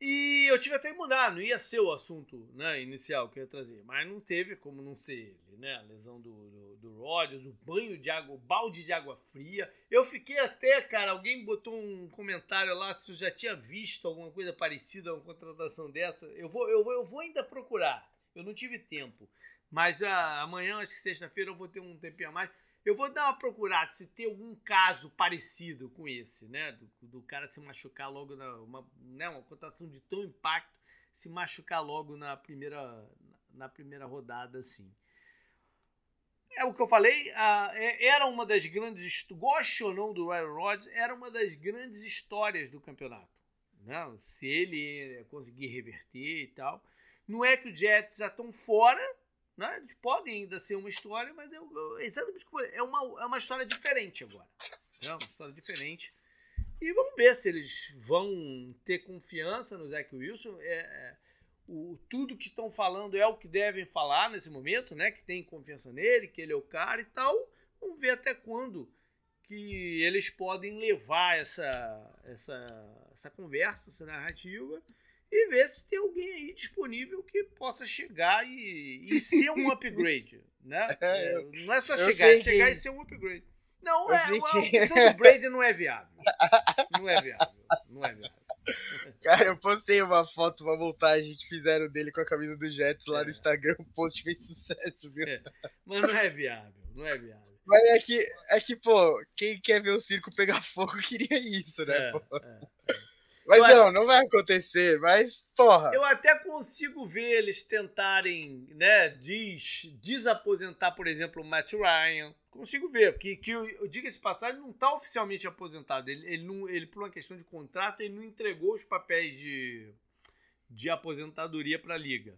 E eu tive até que mudar, não ia ser o assunto né, inicial que eu ia trazer, mas não teve como não ser ele, né? A lesão do, do, do Rodgers, o banho de água, o balde de água fria. Eu fiquei até, cara, alguém botou um comentário lá se eu já tinha visto alguma coisa parecida, uma contratação dessa. Eu vou, eu vou, eu vou ainda procurar. Eu não tive tempo. Mas ah, amanhã, acho que sexta-feira, eu vou ter um tempinho a mais. Eu vou dar uma procurada se tem algum caso parecido com esse, né? Do, do cara se machucar logo na uma, né? uma contratação de tão impacto, se machucar logo na primeira, na primeira rodada, assim. É o que eu falei, uh, era uma das grandes, goste ou não do Aaron Rodgers, era uma das grandes histórias do campeonato. Né? Se ele conseguir reverter e tal. Não é que os Jets já estão fora, né? Podem ainda ser uma história, mas é, exatamente como é uma, é uma história diferente agora. É uma história diferente. E vamos ver se eles vão ter confiança no Zach Wilson. É, é, o, tudo que estão falando é o que devem falar nesse momento, né? Que tem confiança nele, que ele é o cara e tal. Vamos ver até quando que eles podem levar essa, essa, essa conversa, essa narrativa e ver se tem alguém aí disponível que possa chegar e, e ser um [laughs] upgrade, né? É, é, não é só chegar, é chegar que... e ser um upgrade. Não, é, a opção do Brady não é viável. Não é viável. Não é viável. [laughs] Cara, eu postei uma foto, uma montagem que fizeram dele com a camisa do Jets lá é. no Instagram. O post fez sucesso, viu? É. Mas não é viável, não é viável. Mas é que, é que, pô, quem quer ver o circo pegar fogo [laughs] queria isso, né, é, pô? É, mas eu não, não vai acontecer, mas, porra. Eu até consigo ver eles tentarem, né, des, desaposentar, por exemplo, o Matt Ryan. Consigo ver, que, que eu diga esse passagem, não está oficialmente aposentado. Ele, ele, não, ele, por uma questão de contrato, ele não entregou os papéis de, de aposentadoria para a liga.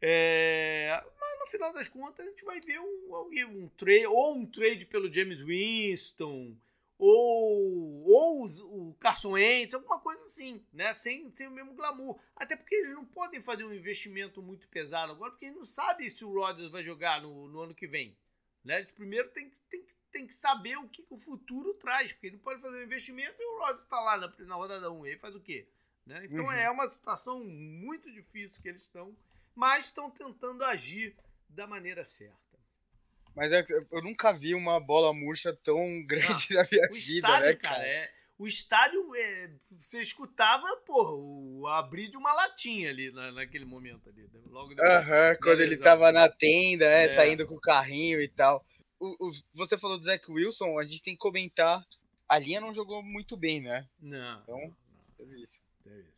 É, mas no final das contas, a gente vai ver um, um, um trade, ou um trade pelo James Winston ou, ou os, o Carson Wentz, alguma coisa assim, né? Sem, sem o mesmo glamour. Até porque eles não podem fazer um investimento muito pesado agora, porque eles não sabem se o Rodgers vai jogar no, no ano que vem. Né? Eles primeiro tem, tem, tem que saber o que, que o futuro traz, porque ele não pode fazer um investimento e o Rodgers está lá na, na rodada 1, ele faz o quê? Né? Então uhum. é uma situação muito difícil que eles estão, mas estão tentando agir da maneira certa. Mas é, eu nunca vi uma bola murcha tão [laughs] grande na minha vida, estádio, né, cara? É, o estádio, é, você escutava, porra, o abrir de uma latinha ali na, naquele momento ali. Né? Logo Aham, quando ele tava na tenda, é, é. saindo com o carrinho e tal. O, o, você falou do Zach Wilson, a gente tem que comentar. A linha não jogou muito bem, né? Não. Então, não, teve isso. Teve isso.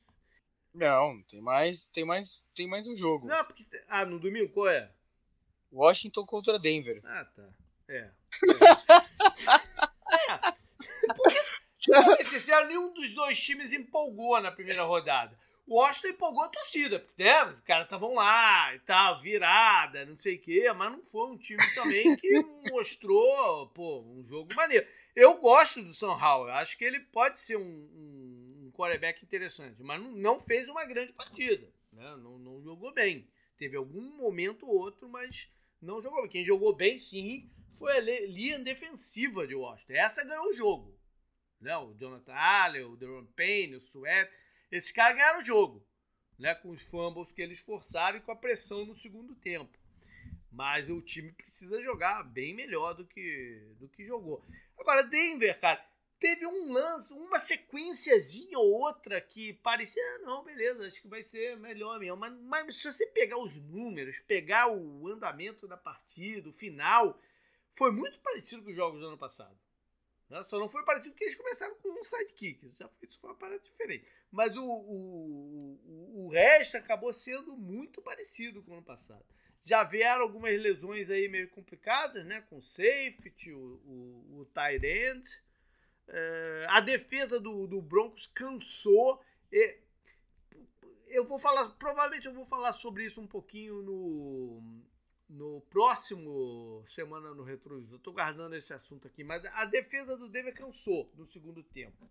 Não, tem mais, tem mais, tem mais um jogo. Não, porque ah, no domingo qual é? Washington contra Denver. Ah, tá. É. [laughs] É. é. Porque, se nenhum dos dois times empolgou na primeira rodada. O Washington empolgou a torcida, porque né, os caras estavam lá e tal, virada, não sei o quê, mas não foi um time também que mostrou pô, um jogo maneiro. Eu gosto do São Howell, acho que ele pode ser um, um, um quarterback interessante, mas não, não fez uma grande partida, né? não, não jogou bem. Teve algum momento ou outro, mas não jogou bem. Quem jogou bem, sim, foi a linha defensiva de Washington. Essa ganhou o jogo. Né? O Jonathan Allen, o Deron Payne, o Sweat. Esses caras ganharam o jogo. Né? Com os fumbles que eles forçaram e com a pressão no segundo tempo. Mas o time precisa jogar bem melhor do que, do que jogou. Agora, Denver, cara, teve um lance, uma sequenciazinha ou outra que parecia, ah, não, beleza, acho que vai ser melhor mesmo. Mas, mas se você pegar os números, pegar o andamento da partida, o final, foi muito parecido com os jogos do ano passado. Né? Só não foi parecido porque eles começaram com um sidekick. Já foi, isso foi uma parada diferente. Mas o, o, o, o resto acabou sendo muito parecido com o ano passado. Já vieram algumas lesões aí meio complicadas, né? Com o safety, o, o, o tight end. É, a defesa do, do Broncos cansou. E, eu vou falar, provavelmente eu vou falar sobre isso um pouquinho no, no próximo Semana no Retrovisor. Estou guardando esse assunto aqui, mas a defesa do Denver cansou no segundo tempo.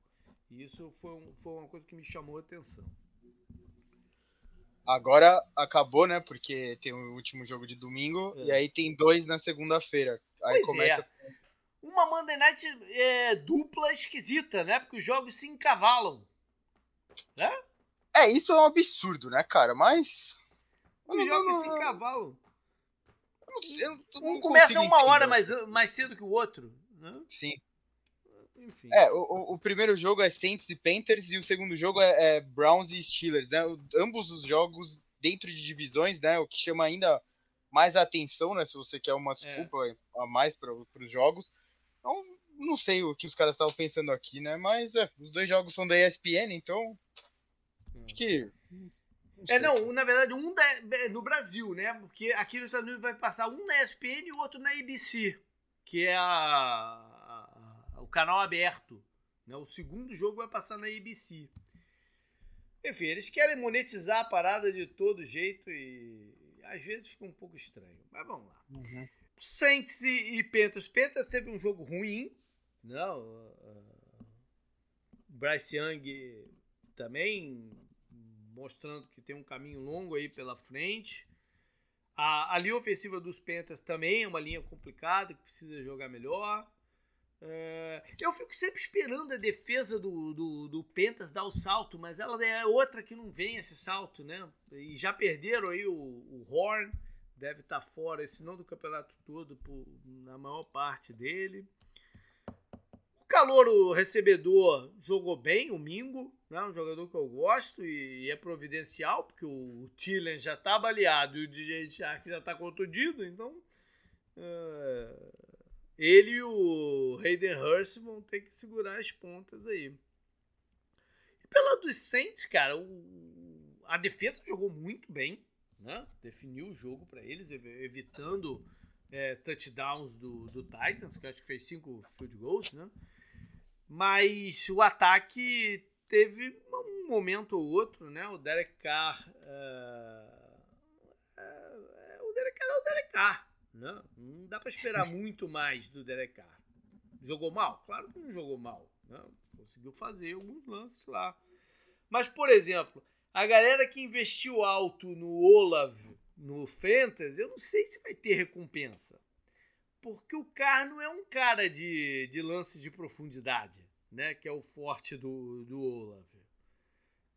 E isso foi, um, foi uma coisa que me chamou a atenção. Agora acabou, né? Porque tem o último jogo de domingo é. e aí tem dois na segunda-feira. Aí pois começa. É. Uma Monday Night é, dupla esquisita, né? Porque os jogos se encavalam. Né? É, isso é um absurdo, né, cara? Mas. Os jogos se encavalam. um começa uma hora mais, mais cedo que o outro. Né? Sim. Enfim. É, o, o primeiro jogo é Saints e Panthers e o segundo jogo é, é Browns e Steelers, né? ambos os jogos dentro de divisões, né? O que chama ainda mais atenção, né? Se você quer uma desculpa é. a mais para os jogos. Então, não sei o que os caras estavam pensando aqui, né? Mas é, os dois jogos são da ESPN, então Acho que. É, não, na verdade, um da, é, no Brasil, né? Porque aqui nos Estados Unidos vai passar um na ESPN e o outro na ABC, que é a, a, o canal aberto. Né? O segundo jogo vai passar na ABC. Enfim, eles querem monetizar a parada de todo jeito e às vezes fica um pouco estranho. Mas vamos lá. Uhum. Saints e, e. Panthers teve um jogo ruim. Não, uh, Bryce Young também mostrando que tem um caminho longo aí pela frente. A, a linha ofensiva dos Panthers também é uma linha complicada, que precisa jogar melhor. É, eu fico sempre esperando a defesa do, do, do Pentas dar o salto, mas ela é outra que não vem esse salto, né? E já perderam aí o, o Horn, deve estar tá fora, se não do campeonato todo, por, na maior parte dele. O calor, o recebedor, jogou bem, o Mingo, né? um jogador que eu gosto e, é providencial, porque o Tillen já está baleado e o DJ Shark já está contundido, então é, ele e o Hayden Hurst vão ter que segurar as pontas aí. E pela dos Saints, cara, o, a defesa jogou muito bem, né? definiu o jogo para eles, evitando é, touchdowns do, do Titans, que acho que fez cinco field goals, né? Mas o ataque teve um momento ou outro, né? O Derek Carr. Uh, uh, o Derek Carr é o Derek Carr. Né? Não dá para esperar muito mais do Derek Carr. Jogou mal? Claro que não jogou mal. Né? Conseguiu fazer alguns lances lá. Mas, por exemplo, a galera que investiu alto no Olav, no Fantasy, eu não sei se vai ter recompensa. Porque o Carr não é um cara de, de lance de profundidade né, que é o forte do, do Olaf.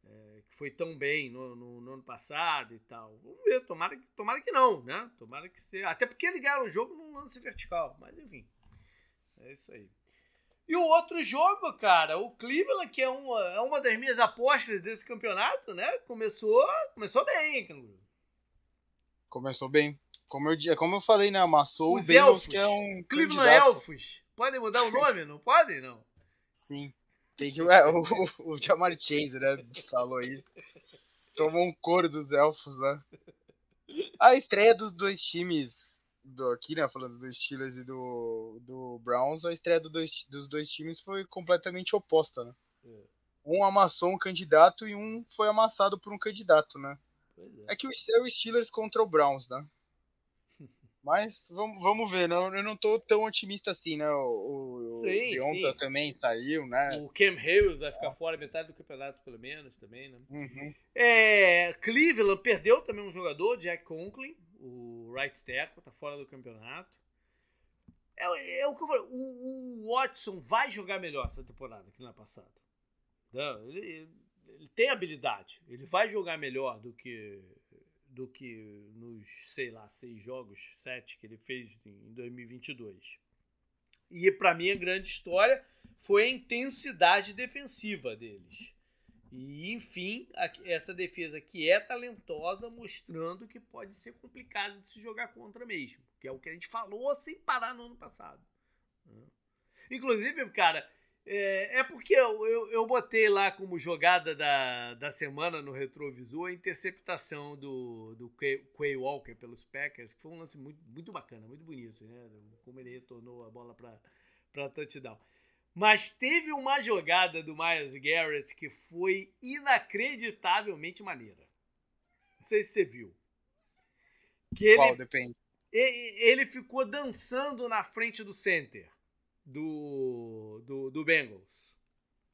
É, que foi tão bem no, no, no, ano passado e tal. Vamos ver, tomara, tomara que não, né? Tomara que seja. Até porque ganhou o jogo num lance vertical, mas enfim. É isso aí. E o outro jogo, cara, o Cleveland, que é uma, é uma das minhas apostas desse campeonato, né? Começou, começou bem, Canguru? Começou bem. Como eu, como eu falei, né? Amassou Os o Bengals, que é um. Cleveland candidato. Elfos. Podem mudar o nome? não podem, não? Sim. Tem que. É, o, o Jamar Chase, né? Falou isso. Tomou um coro dos elfos, né? A estreia dos dois times do, aqui, né? Falando dos Steelers e do, do Browns, a estreia do dois, dos dois times foi completamente oposta, né? É. Um amassou um candidato e um foi amassado por um candidato, né? É. é. que é o Steelers contra o Browns, né? [laughs] Mas vamos, vamos ver, não, eu não tô tão otimista assim, né? O, o sim, também saiu, né? O Cam Hayward vai ficar é. fora metade do campeonato, pelo menos, também, né? Uhum. É, Cleveland perdeu também um jogador, Jack Conklin, o right tackle, tá fora do campeonato. É, é o que eu falei, o, o, Watson vai jogar melhor essa temporada que na passada. Não, ele, ele tem habilidade, ele vai jogar melhor do que do que nos, sei lá, seis jogos, sete que ele fez em 2022. E para mim a grande história foi a intensidade defensiva deles. E, enfim, essa defesa que é talentosa, mostrando que pode ser complicado de se jogar contra mesmo. Que é o que a gente falou sem parar no ano passado. Né? Inclusive, cara, é, é porque eu, eu, eu, botei lá como jogada da, da semana no retrovisor a interceptação do, do Quay Walker pelos Packers, que foi um lance muito, muito bacana, muito bonito, né? Como ele retornou a bola para touchdown. Mas teve uma jogada do Miles Garrett que foi inacreditavelmente maneira. Não sei se você viu. Que ele, Qual? Depende. Ele ficou dançando na frente do center do, do, do Bengals.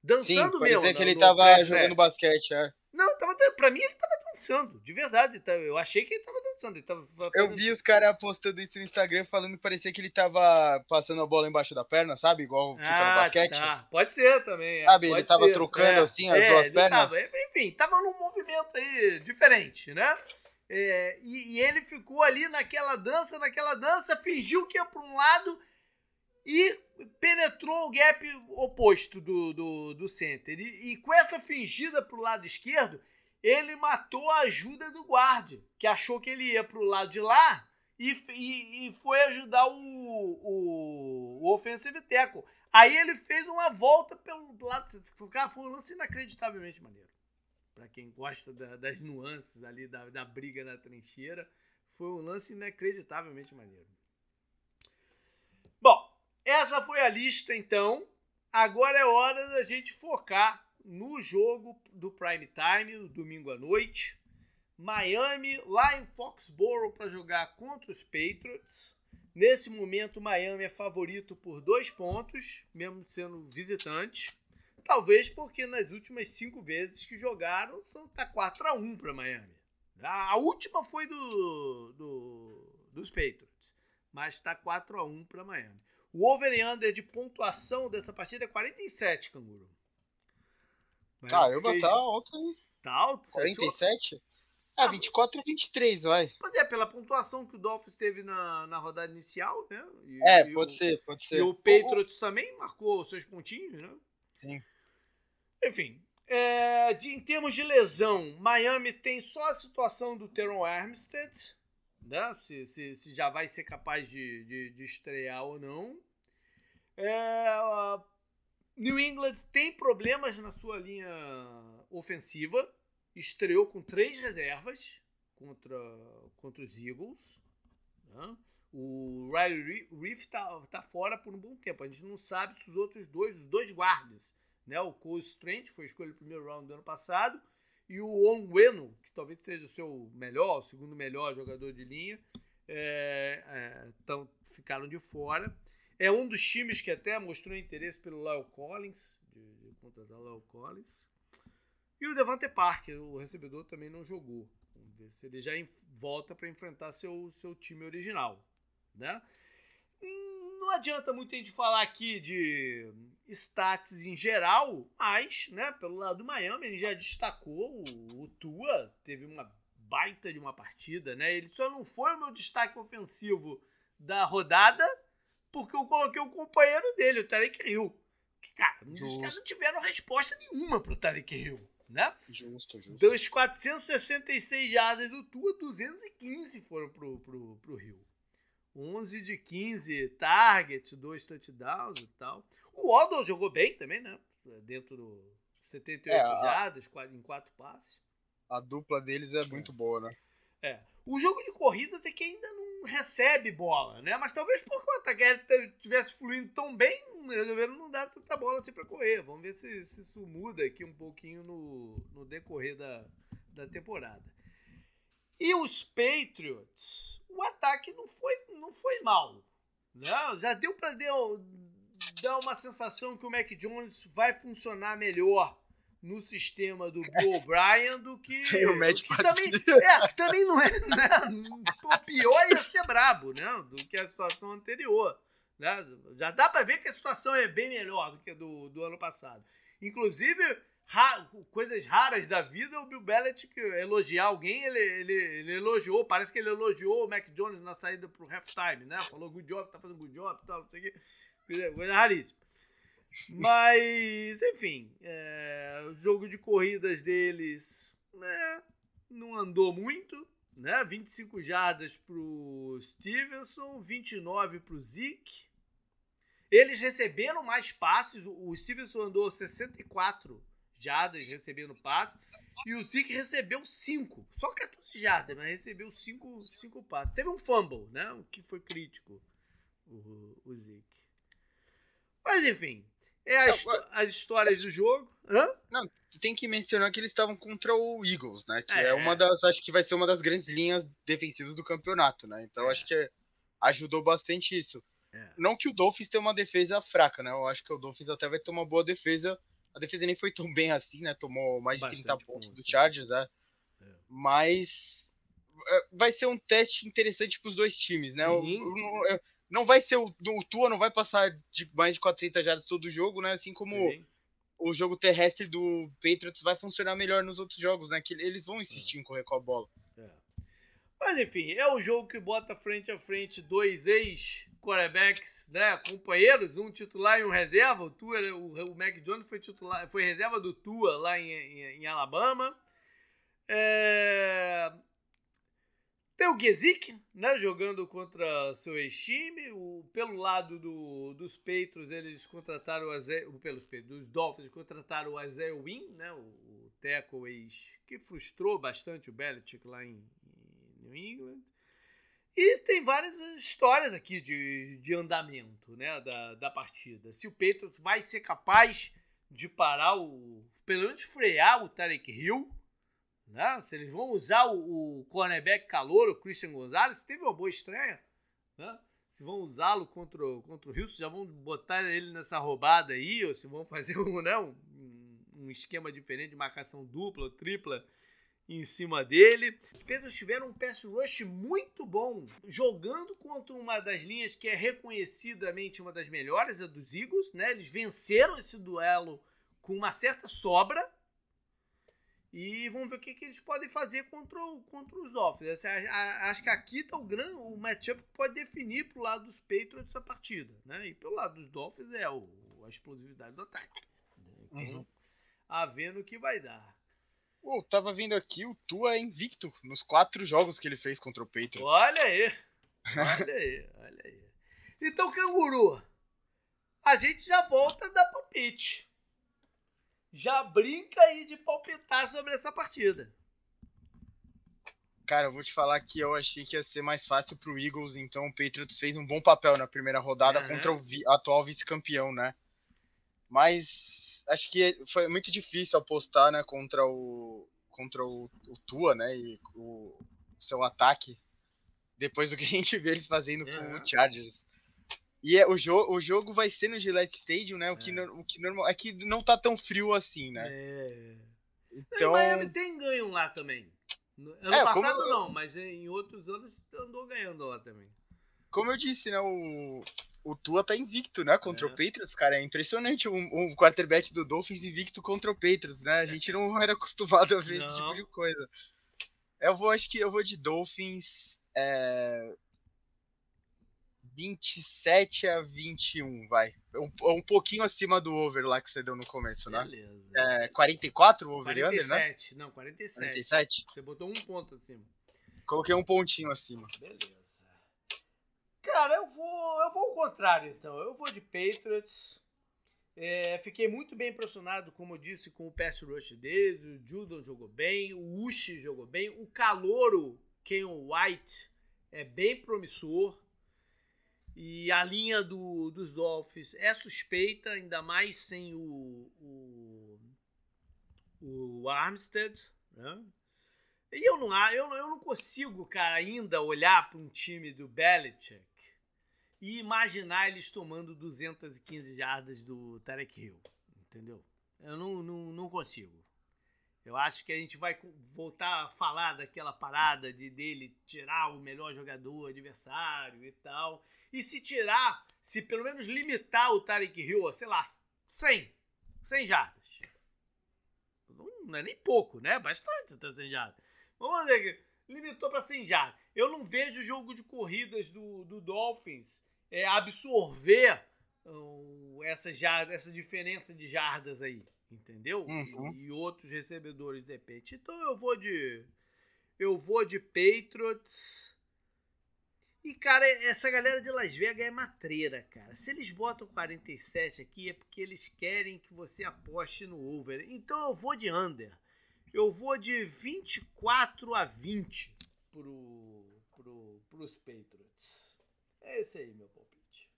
Dançando Sim, mesmo. que ele tava jogando basquete, é. Não, tava, pra mim ele tava dançando, de verdade. Eu achei que ele tava dançando. Ele tava, eu vi os caras postando isso no Instagram falando que parecia que ele tava passando a bola embaixo da perna, sabe? Igual fica ah, no basquete. Tá. Pode ser também. É. Sabe, ele tava ser. trocando é, assim as é, duas pernas. Tava, enfim, tava num movimento aí diferente, né? É, e, e, ele ficou ali naquela dança, naquela dança, fingiu que ia para um lado e penetrou o gap oposto do, do, do center. E, e com essa fingida para o lado esquerdo, ele matou a ajuda do guarde, que achou que ele ia para o lado de lá e, e, e foi ajudar o, o, o offensive. Aí ele fez uma volta pelo lado. O cara foi um lance inacreditavelmente maneiro. Para quem gosta da, das nuances ali da, da briga na trincheira, foi um lance inacreditavelmente maneiro. Bom, essa foi a lista, então. Agora é hora da gente focar no jogo do prime time, domingo à noite. Miami lá em Foxborough para jogar contra os Patriots. Nesse momento, Miami é favorito por dois pontos, mesmo sendo visitante. Talvez porque nas últimas cinco vezes que jogaram, tá 4 a 1 para Miami. A última foi do, do dos Patriots, mas está 4 a 1 para Miami. O over e under de pontuação dessa partida é 47, Canguru. Caramba, seja, tá alto, hein? Tá alto? 47? É, 24 a 23, vai. Pois é, pela pontuação que o Dolphins teve na, na rodada inicial, né? E, é, e pode o, ser, pode ser. E o Patriots o, também marcou seus pontinhos, né? Sim. Enfim, é, de, em termos de lesão, Miami tem só a situação do Teron Armstead, né? Se, se, se já vai ser capaz de, de, de estrear ou não. É, New England tem problemas na sua linha ofensiva. Estreou com três reservas contra, contra os Eagles. Né? O Riley Reef tá, tá fora por um bom tempo. A gente não sabe se os outros dois, os dois guardas, né? O Cole Strange foi escolhido no primeiro round do ano passado e o Onwenu, que talvez seja o seu melhor, o segundo melhor jogador de linha, é, é, tão, ficaram de fora. É um dos times que até mostrou interesse pelo Lyle Collins, de, de contratar o Lyle Collins. E o Devante Parker, o recebedor, também não jogou. Vamos ver se ele já volta para enfrentar seu, seu time original. Né? não adianta muito a gente falar aqui de stats em geral, mas, né, pelo lado do Miami, ele já destacou o, o Tua, teve uma baita de uma partida, né? Ele só não foi o meu destaque ofensivo da rodada, porque eu coloquei o companheiro dele, o Tarek Hill. Que, cara, os caras não tiveram resposta nenhuma pro Tarek Hill, né? Justo, justo. Dos 466 jardas do Tua, 215 foram pro, pro, pro Hill. 11 de 15 targets, dois touchdowns e tal. O Waddle jogou bem também, né? Dentro do 78 é, a, jardas, em quatro passes. A dupla deles é muito boa, né? É. O jogo de corridas é que ainda não recebe bola, né? Mas talvez porque o ataque estivesse fluindo tão bem, resolveram não dar tanta bola assim para correr. Vamos ver se, se, isso muda aqui um pouquinho no, no decorrer da, da temporada. E os Patriots, o ataque não foi, não foi mal. Né? Já deu para dar uma sensação que o Mac Jones vai funcionar melhor no sistema do Bill [laughs] O'Brien do que. Tem o Matt que também, é, que também não é. Né? O pior ia ser brabo, né? Do que a situação anterior. Né? Já dá para ver que a situação é bem melhor do que a do, do ano passado. Inclusive, ra coisas raras da vida, o Bill Belichick elogiar alguém, ele, ele, ele, elogiou, parece que ele elogiou o Mac Jones na saída pro halftime, né? Falou good job, tá fazendo good job, tal, não sei o que. Coisa raríssima. Mas, enfim, é, o jogo de corridas deles né, não andou muito. Né? 25 jardas pro Stevenson, 29 pro Zeke. Eles receberam mais passes. O Stevenson andou 64 jardas recebendo passe. E o Zeke recebeu 5. Só 14 jardas, mas recebeu 5 passes. Teve um fumble, né? O que foi crítico, o, o Zeke. Mas enfim, é as, as histórias do jogo. Hã? Não, tem que mencionar que eles estavam contra o Eagles, né? Que é. é. uma das. Acho que vai ser uma das grandes linhas defensivas do campeonato, né? Então é. acho que ajudou bastante isso. É. Não que o Dolphins tenha uma defesa fraca, né? Eu acho que o Dolphins até vai ter uma boa defesa. A defesa nem foi tão bem assim, né? Tomou mais de bastante 30 pontos ponto, do Chargers, né? É. Mas é, vai ser um teste interessante para os dois times, né? Eu, eu, eu, não vai ser o, o Tua não vai passar de mais de 400 jardas todo o jogo, né? Assim como Sim. o jogo terrestre do Patriots vai funcionar melhor nos outros jogos, né? Que eles vão insistir é. em correr com a bola. É. Mas enfim, é o jogo que bota frente a frente dois ex quarterbacks, né, companheiros, um titular e um reserva. O Tua, o, o Mac Jones foi titular, foi reserva do Tua lá em, em, em Alabama. É, tem o Gesick, né, jogando contra seu ex-time. Pelo lado do, dos Patriots, eles contrataram o Azer, pelos dos Dolphins, contrataram o Azer Win, né, o, o Teco ex, que frustrou bastante o Belichick lá em, em New England. E tem várias histórias aqui de, de andamento né, da, da partida. Se o Patriots vai ser capaz de parar o. pelo menos frear o Tarek Hill né? Se eles vão usar o, o cornerback calor, o Christian Gonzalez, teve uma boa estreia. Né? Se vão usá-lo contra, contra o Houston, já vão botar ele nessa roubada aí, ou se vão fazer [laughs] um, né, um, um esquema diferente de marcação dupla ou tripla em cima dele. Os tiveram um pass rush muito bom, jogando contra uma das linhas que é reconhecidamente uma das melhores, a dos Eagles. Né? Eles venceram esse duelo com uma certa sobra, e vamos ver o que, que eles podem fazer contra, contra os Dolphins. Acho que aqui está o grande o matchup que pode definir para o lado dos Patriots essa partida. Né? E pelo lado dos Dolphins é o, a explosividade do ataque. Né? Então, uhum. a ver no que vai dar. Pô, tava vendo aqui, o Tua é invicto nos quatro jogos que ele fez contra o Patriots. Olha aí! Olha aí, olha aí. Então, canguru, a gente já volta da palpite já brinca aí de palpitar sobre essa partida. Cara, eu vou te falar que eu achei que ia ser mais fácil pro Eagles, então o Patriots fez um bom papel na primeira rodada uhum. contra o vi atual vice-campeão, né? Mas acho que foi muito difícil apostar, né, contra o contra o, o Tua, né, e o seu ataque depois do que a gente vê eles fazendo uhum. com o Chargers. E é, o, jo o jogo vai ser no Gillette Stadium, né? O que, é. o que normal é que não tá tão frio assim, né? É. Então... E Miami tem ganho lá também. Ano é, passado como... não, mas em outros anos andou ganhando lá também. Como eu disse, né? O, o Tua tá invicto, né? Contra é. o Patriots, cara. É impressionante um, um, quarterback do Dolphins invicto contra o Patriots, né? A gente não era acostumado a ver não. esse tipo de coisa. Eu vou, acho que eu vou de Dolphins. É, 27 a 21, vai. Um, um pouquinho acima do over lá que você deu no começo, né? Beleza. É, 44 o over 47, under, né? Não, 47. 47. Você botou um ponto acima. Coloquei um pontinho acima. Beleza. Cara, eu vou, eu vou ao contrário, então. Eu vou de Patriots. É, fiquei muito bem impressionado, como eu disse, com o pass rush deles. O Judon jogou bem, o Uchi jogou bem, o Calouro, Ken White, é bem promissor. E a linha do, dos Dolphins é suspeita, ainda mais sem o, o, o Armstead. Né? E eu não, eu, eu não consigo, cara, ainda olhar para um time do Belichick e imaginar eles tomando 215 jardas do Tarek Hill. Entendeu? Eu não, não, não consigo. Eu acho que a gente vai voltar a falar daquela parada de dele tirar o melhor jogador adversário e tal. E se tirar, se pelo menos limitar o Tarek Hill a, sei lá, 100, 100 jardas. Não é nem pouco, né? Bastante até 100 jardas. Vamos dizer que limitou para 100 jardas. Eu não vejo o jogo de corridas do, do Dolphins é, absorver essa, jarda, essa diferença de jardas aí, entendeu? Uhum. E, outros recebedores de repente. Então eu vou de. Eu vou de Patriots. E, cara, essa galera de Las Vegas é matreira, cara. Se eles botam 47 aqui é porque eles querem que você aposte no over. Então eu vou de under. Eu vou de 24 a 20 pro, pro, pros Patriots. É esse aí, meu palpite.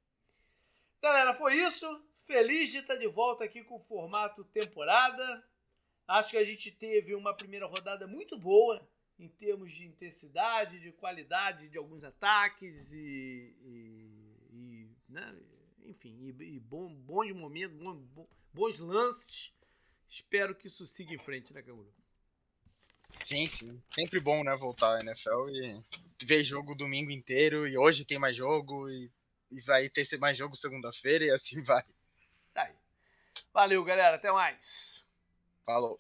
Galera, foi isso. Feliz de estar de volta aqui com o formato temporada. Acho que a gente teve uma primeira rodada muito boa em termos de intensidade, de qualidade de alguns ataques e, e, e né? enfim, e, e, bom, bom de momento, bom, bom, bons lances. Espero que isso siga em frente, né, Canguru? Sim, sim. Sempre bom, né, voltar à NFL e ver jogo domingo inteiro e hoje tem mais jogo e, e vai ter mais jogo segunda-feira e assim [laughs] vai. Isso aí. Valeu, galera. Até mais. Falou.